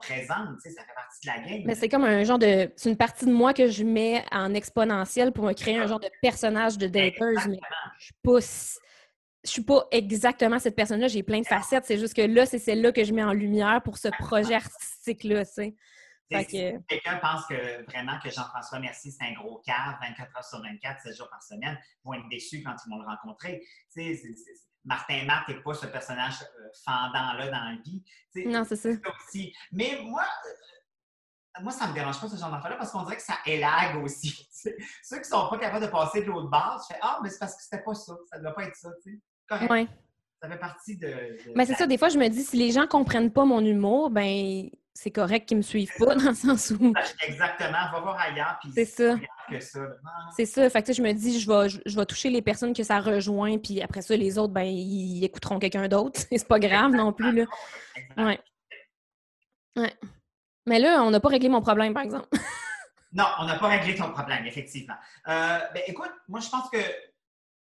présente, tu sais, ça fait partie de la game. Mais c'est comme un genre de... C'est une partie de moi que je mets en exponentiel pour me créer un genre de personnage de dateuse, mais je si- Je suis pas exactement cette personne-là, j'ai plein de facettes, c'est juste que là, c'est celle-là que je mets en lumière pour ce projet artistique-là, tu sais. Si que... quelqu'un pense que vraiment que Jean-François Mercier, c'est un gros cave, 24 heures sur 24, 7 jours par semaine, ils vont être déçus quand ils vont le rencontrer. Tu sais, Martin Matt n'est pas ce personnage euh, fendant-là dans la vie. Non, c'est ça. aussi. Mais moi, euh, moi, ça ne me dérange pas ce genre d'affaire-là parce qu'on dirait que ça élague aussi. Ceux qui ne sont pas capables de passer de l'autre base, je fais Ah, mais c'est parce que c'était pas ça. Ça ne doit pas être ça. tu sais. Correct. Ouais. Ça fait partie de. de- Mais c'est ça, des fois, je me dis, si les gens comprennent pas mon humour, ben c'est correct qu'ils me suivent pas, dans le sens où... Exactement. Va voir ailleurs. puis C'est ça. C'est ça. Fait que, je me dis, je vais, je, je vais toucher les personnes que ça rejoint, puis après ça, les autres, ben, ils écouteront quelqu'un d'autre. c'est pas grave non plus, là. Ouais. Ouais. Mais là, on n'a pas réglé mon problème, par exemple. Non, on n'a pas réglé ton problème, effectivement. Euh, ben, écoute, moi, je pense que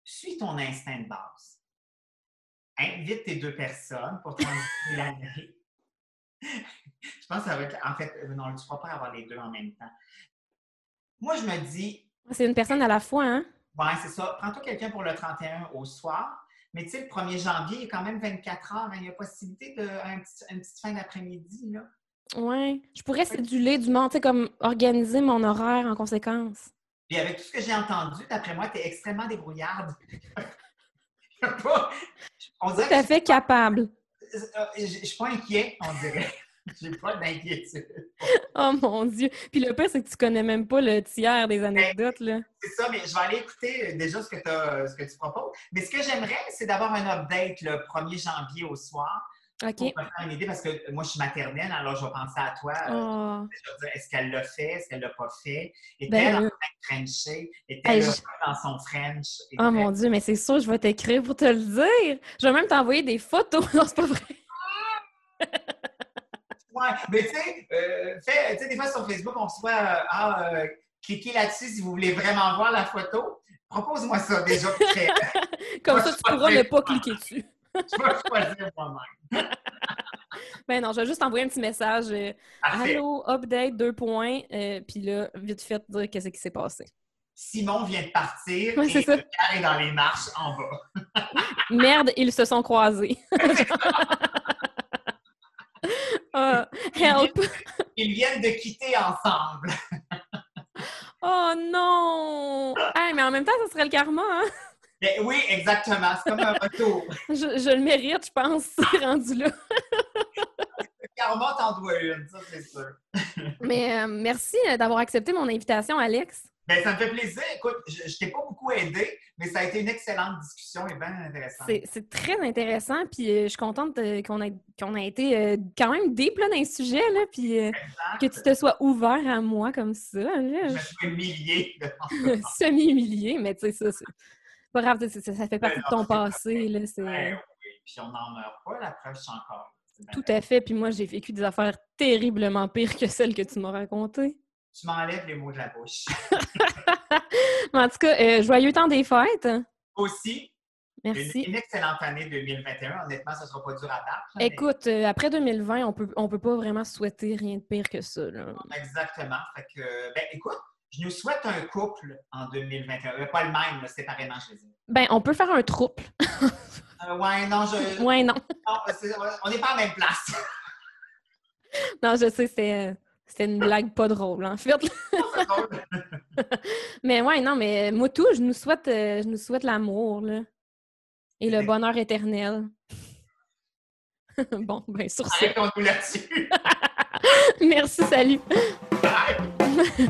suis ton instinct de base. Invite tes deux personnes pour transiter l'année. je pense que ça va être. En fait, euh, non, tu ne pourras pas avoir les deux en même temps. Moi, je me dis, C'est une personne à la fois, hein? ouais, c'est ça. Prends-toi quelqu'un pour le 31 au soir. Mais tu sais, le 1er janvier, il y a quand même 24 heures. hein, Il y a possibilité d'une petite fin d'après-midi. là. Ouais. Je pourrais céduler du monde, tu sais, comme organiser mon horaire en conséquence. Puis avec tout ce que j'ai entendu, d'après moi, tu es extrêmement débrouillarde. Pas- on dirait Tout à fait capable. je ne suis pas inquiet, on dirait. J'ai pas d'inquiétude. Oh mon Dieu. Puis le pire, c'est que tu connais même pas le tiers des anecdotes, là. C'est ça, mais je vais aller écouter euh, déjà ce que, t'as- ce que tu proposes. Mais ce que j'aimerais, c'est d'avoir un update le 1er janvier au soir OK. pour me faire une idée parce que moi, je suis maternelle, alors je vais penser à toi. euh, Oh. Je vais dire, est-ce qu'elle l'a fait? Est-ce qu'elle l'a pas fait? Est-elle Ben en train de Frencher? Est-elle je- dans son French? Oh mon Dieu, mais c'est sûr, je vais t'écrire pour te le dire. Je vais même t'envoyer des photos. Non, c'est pas vrai. Ouais, mais tu sais, euh, fais- tu sais, des fois sur Facebook, on se voit, euh, ah, euh, cliquez là-dessus si vous voulez vraiment voir la photo. Propose-moi ça déjà. Comme Moi, ça, tu pourras ne pas cliquer dessus. je vais choisir moi-même. Ben non, je vais juste envoyer un petit message. euh. Allô, update, deux points. euh, Puis là, vite fait, dire qu'est-ce qui s'est passé. Simon vient de partir Ouais, et ça. Est dans les marches en bas. Merde, ils se sont croisés. Ah, help! Ils viennent de quitter ensemble. Oh non! Hey, mais en même temps, ça serait le karma, hein? Mais oui, exactement. C'est comme un retour. Je, je le mérite, je pense, rendu là. Le karma t'en doit une, ça c'est sûr. Mais euh, merci euh, d'avoir accepté mon invitation, Alex. Ben, ça me fait plaisir. Écoute, je, je t'ai pas beaucoup aidé, mais ça a été une excellente discussion et bien intéressante. C'est très intéressant, puis euh, je suis contente qu'on ait, qu'on été euh, quand même deep là, dans le sujet, là, puis euh, que tu te sois ouvert à moi comme ça. Je me suis humiliée devant je- Semi-humilié, mais tu sais, ça, c'est pas grave, ça, fait partie de ton c'est passé. Là, Ouais, oui, puis on n'en meurt pas, la preuve, je suis encore. Tout à fait, puis moi, j'ai vécu des affaires terriblement pires que celles que tu m'as racontées. Tu m'enlèves les mots de la bouche. En tout cas, euh, joyeux temps des fêtes. Aussi, Merci. une excellente année 2021. Honnêtement, ce ne sera pas dur à battre. mais- Écoute, euh, après 2020, on peut, on peut pas vraiment souhaiter rien de pire que ça. Là. Exactement. Fait que, ben, écoute, je nous souhaite un couple en 2021. Euh, Pas le même, là, séparément, je veux dire. Ben, on peut faire un trouble. Euh, ouais, non, je. ouais, non. non, on n'est pas à la même place. Non, je sais, c'est. C'était une blague pas drôle, en fait. Mais ouais, non, mais moi tout, je nous souhaite, euh, je nous souhaite l'amour, là. Et le bonheur éternel. bon, ben sur ce. Merci, salut. Bye.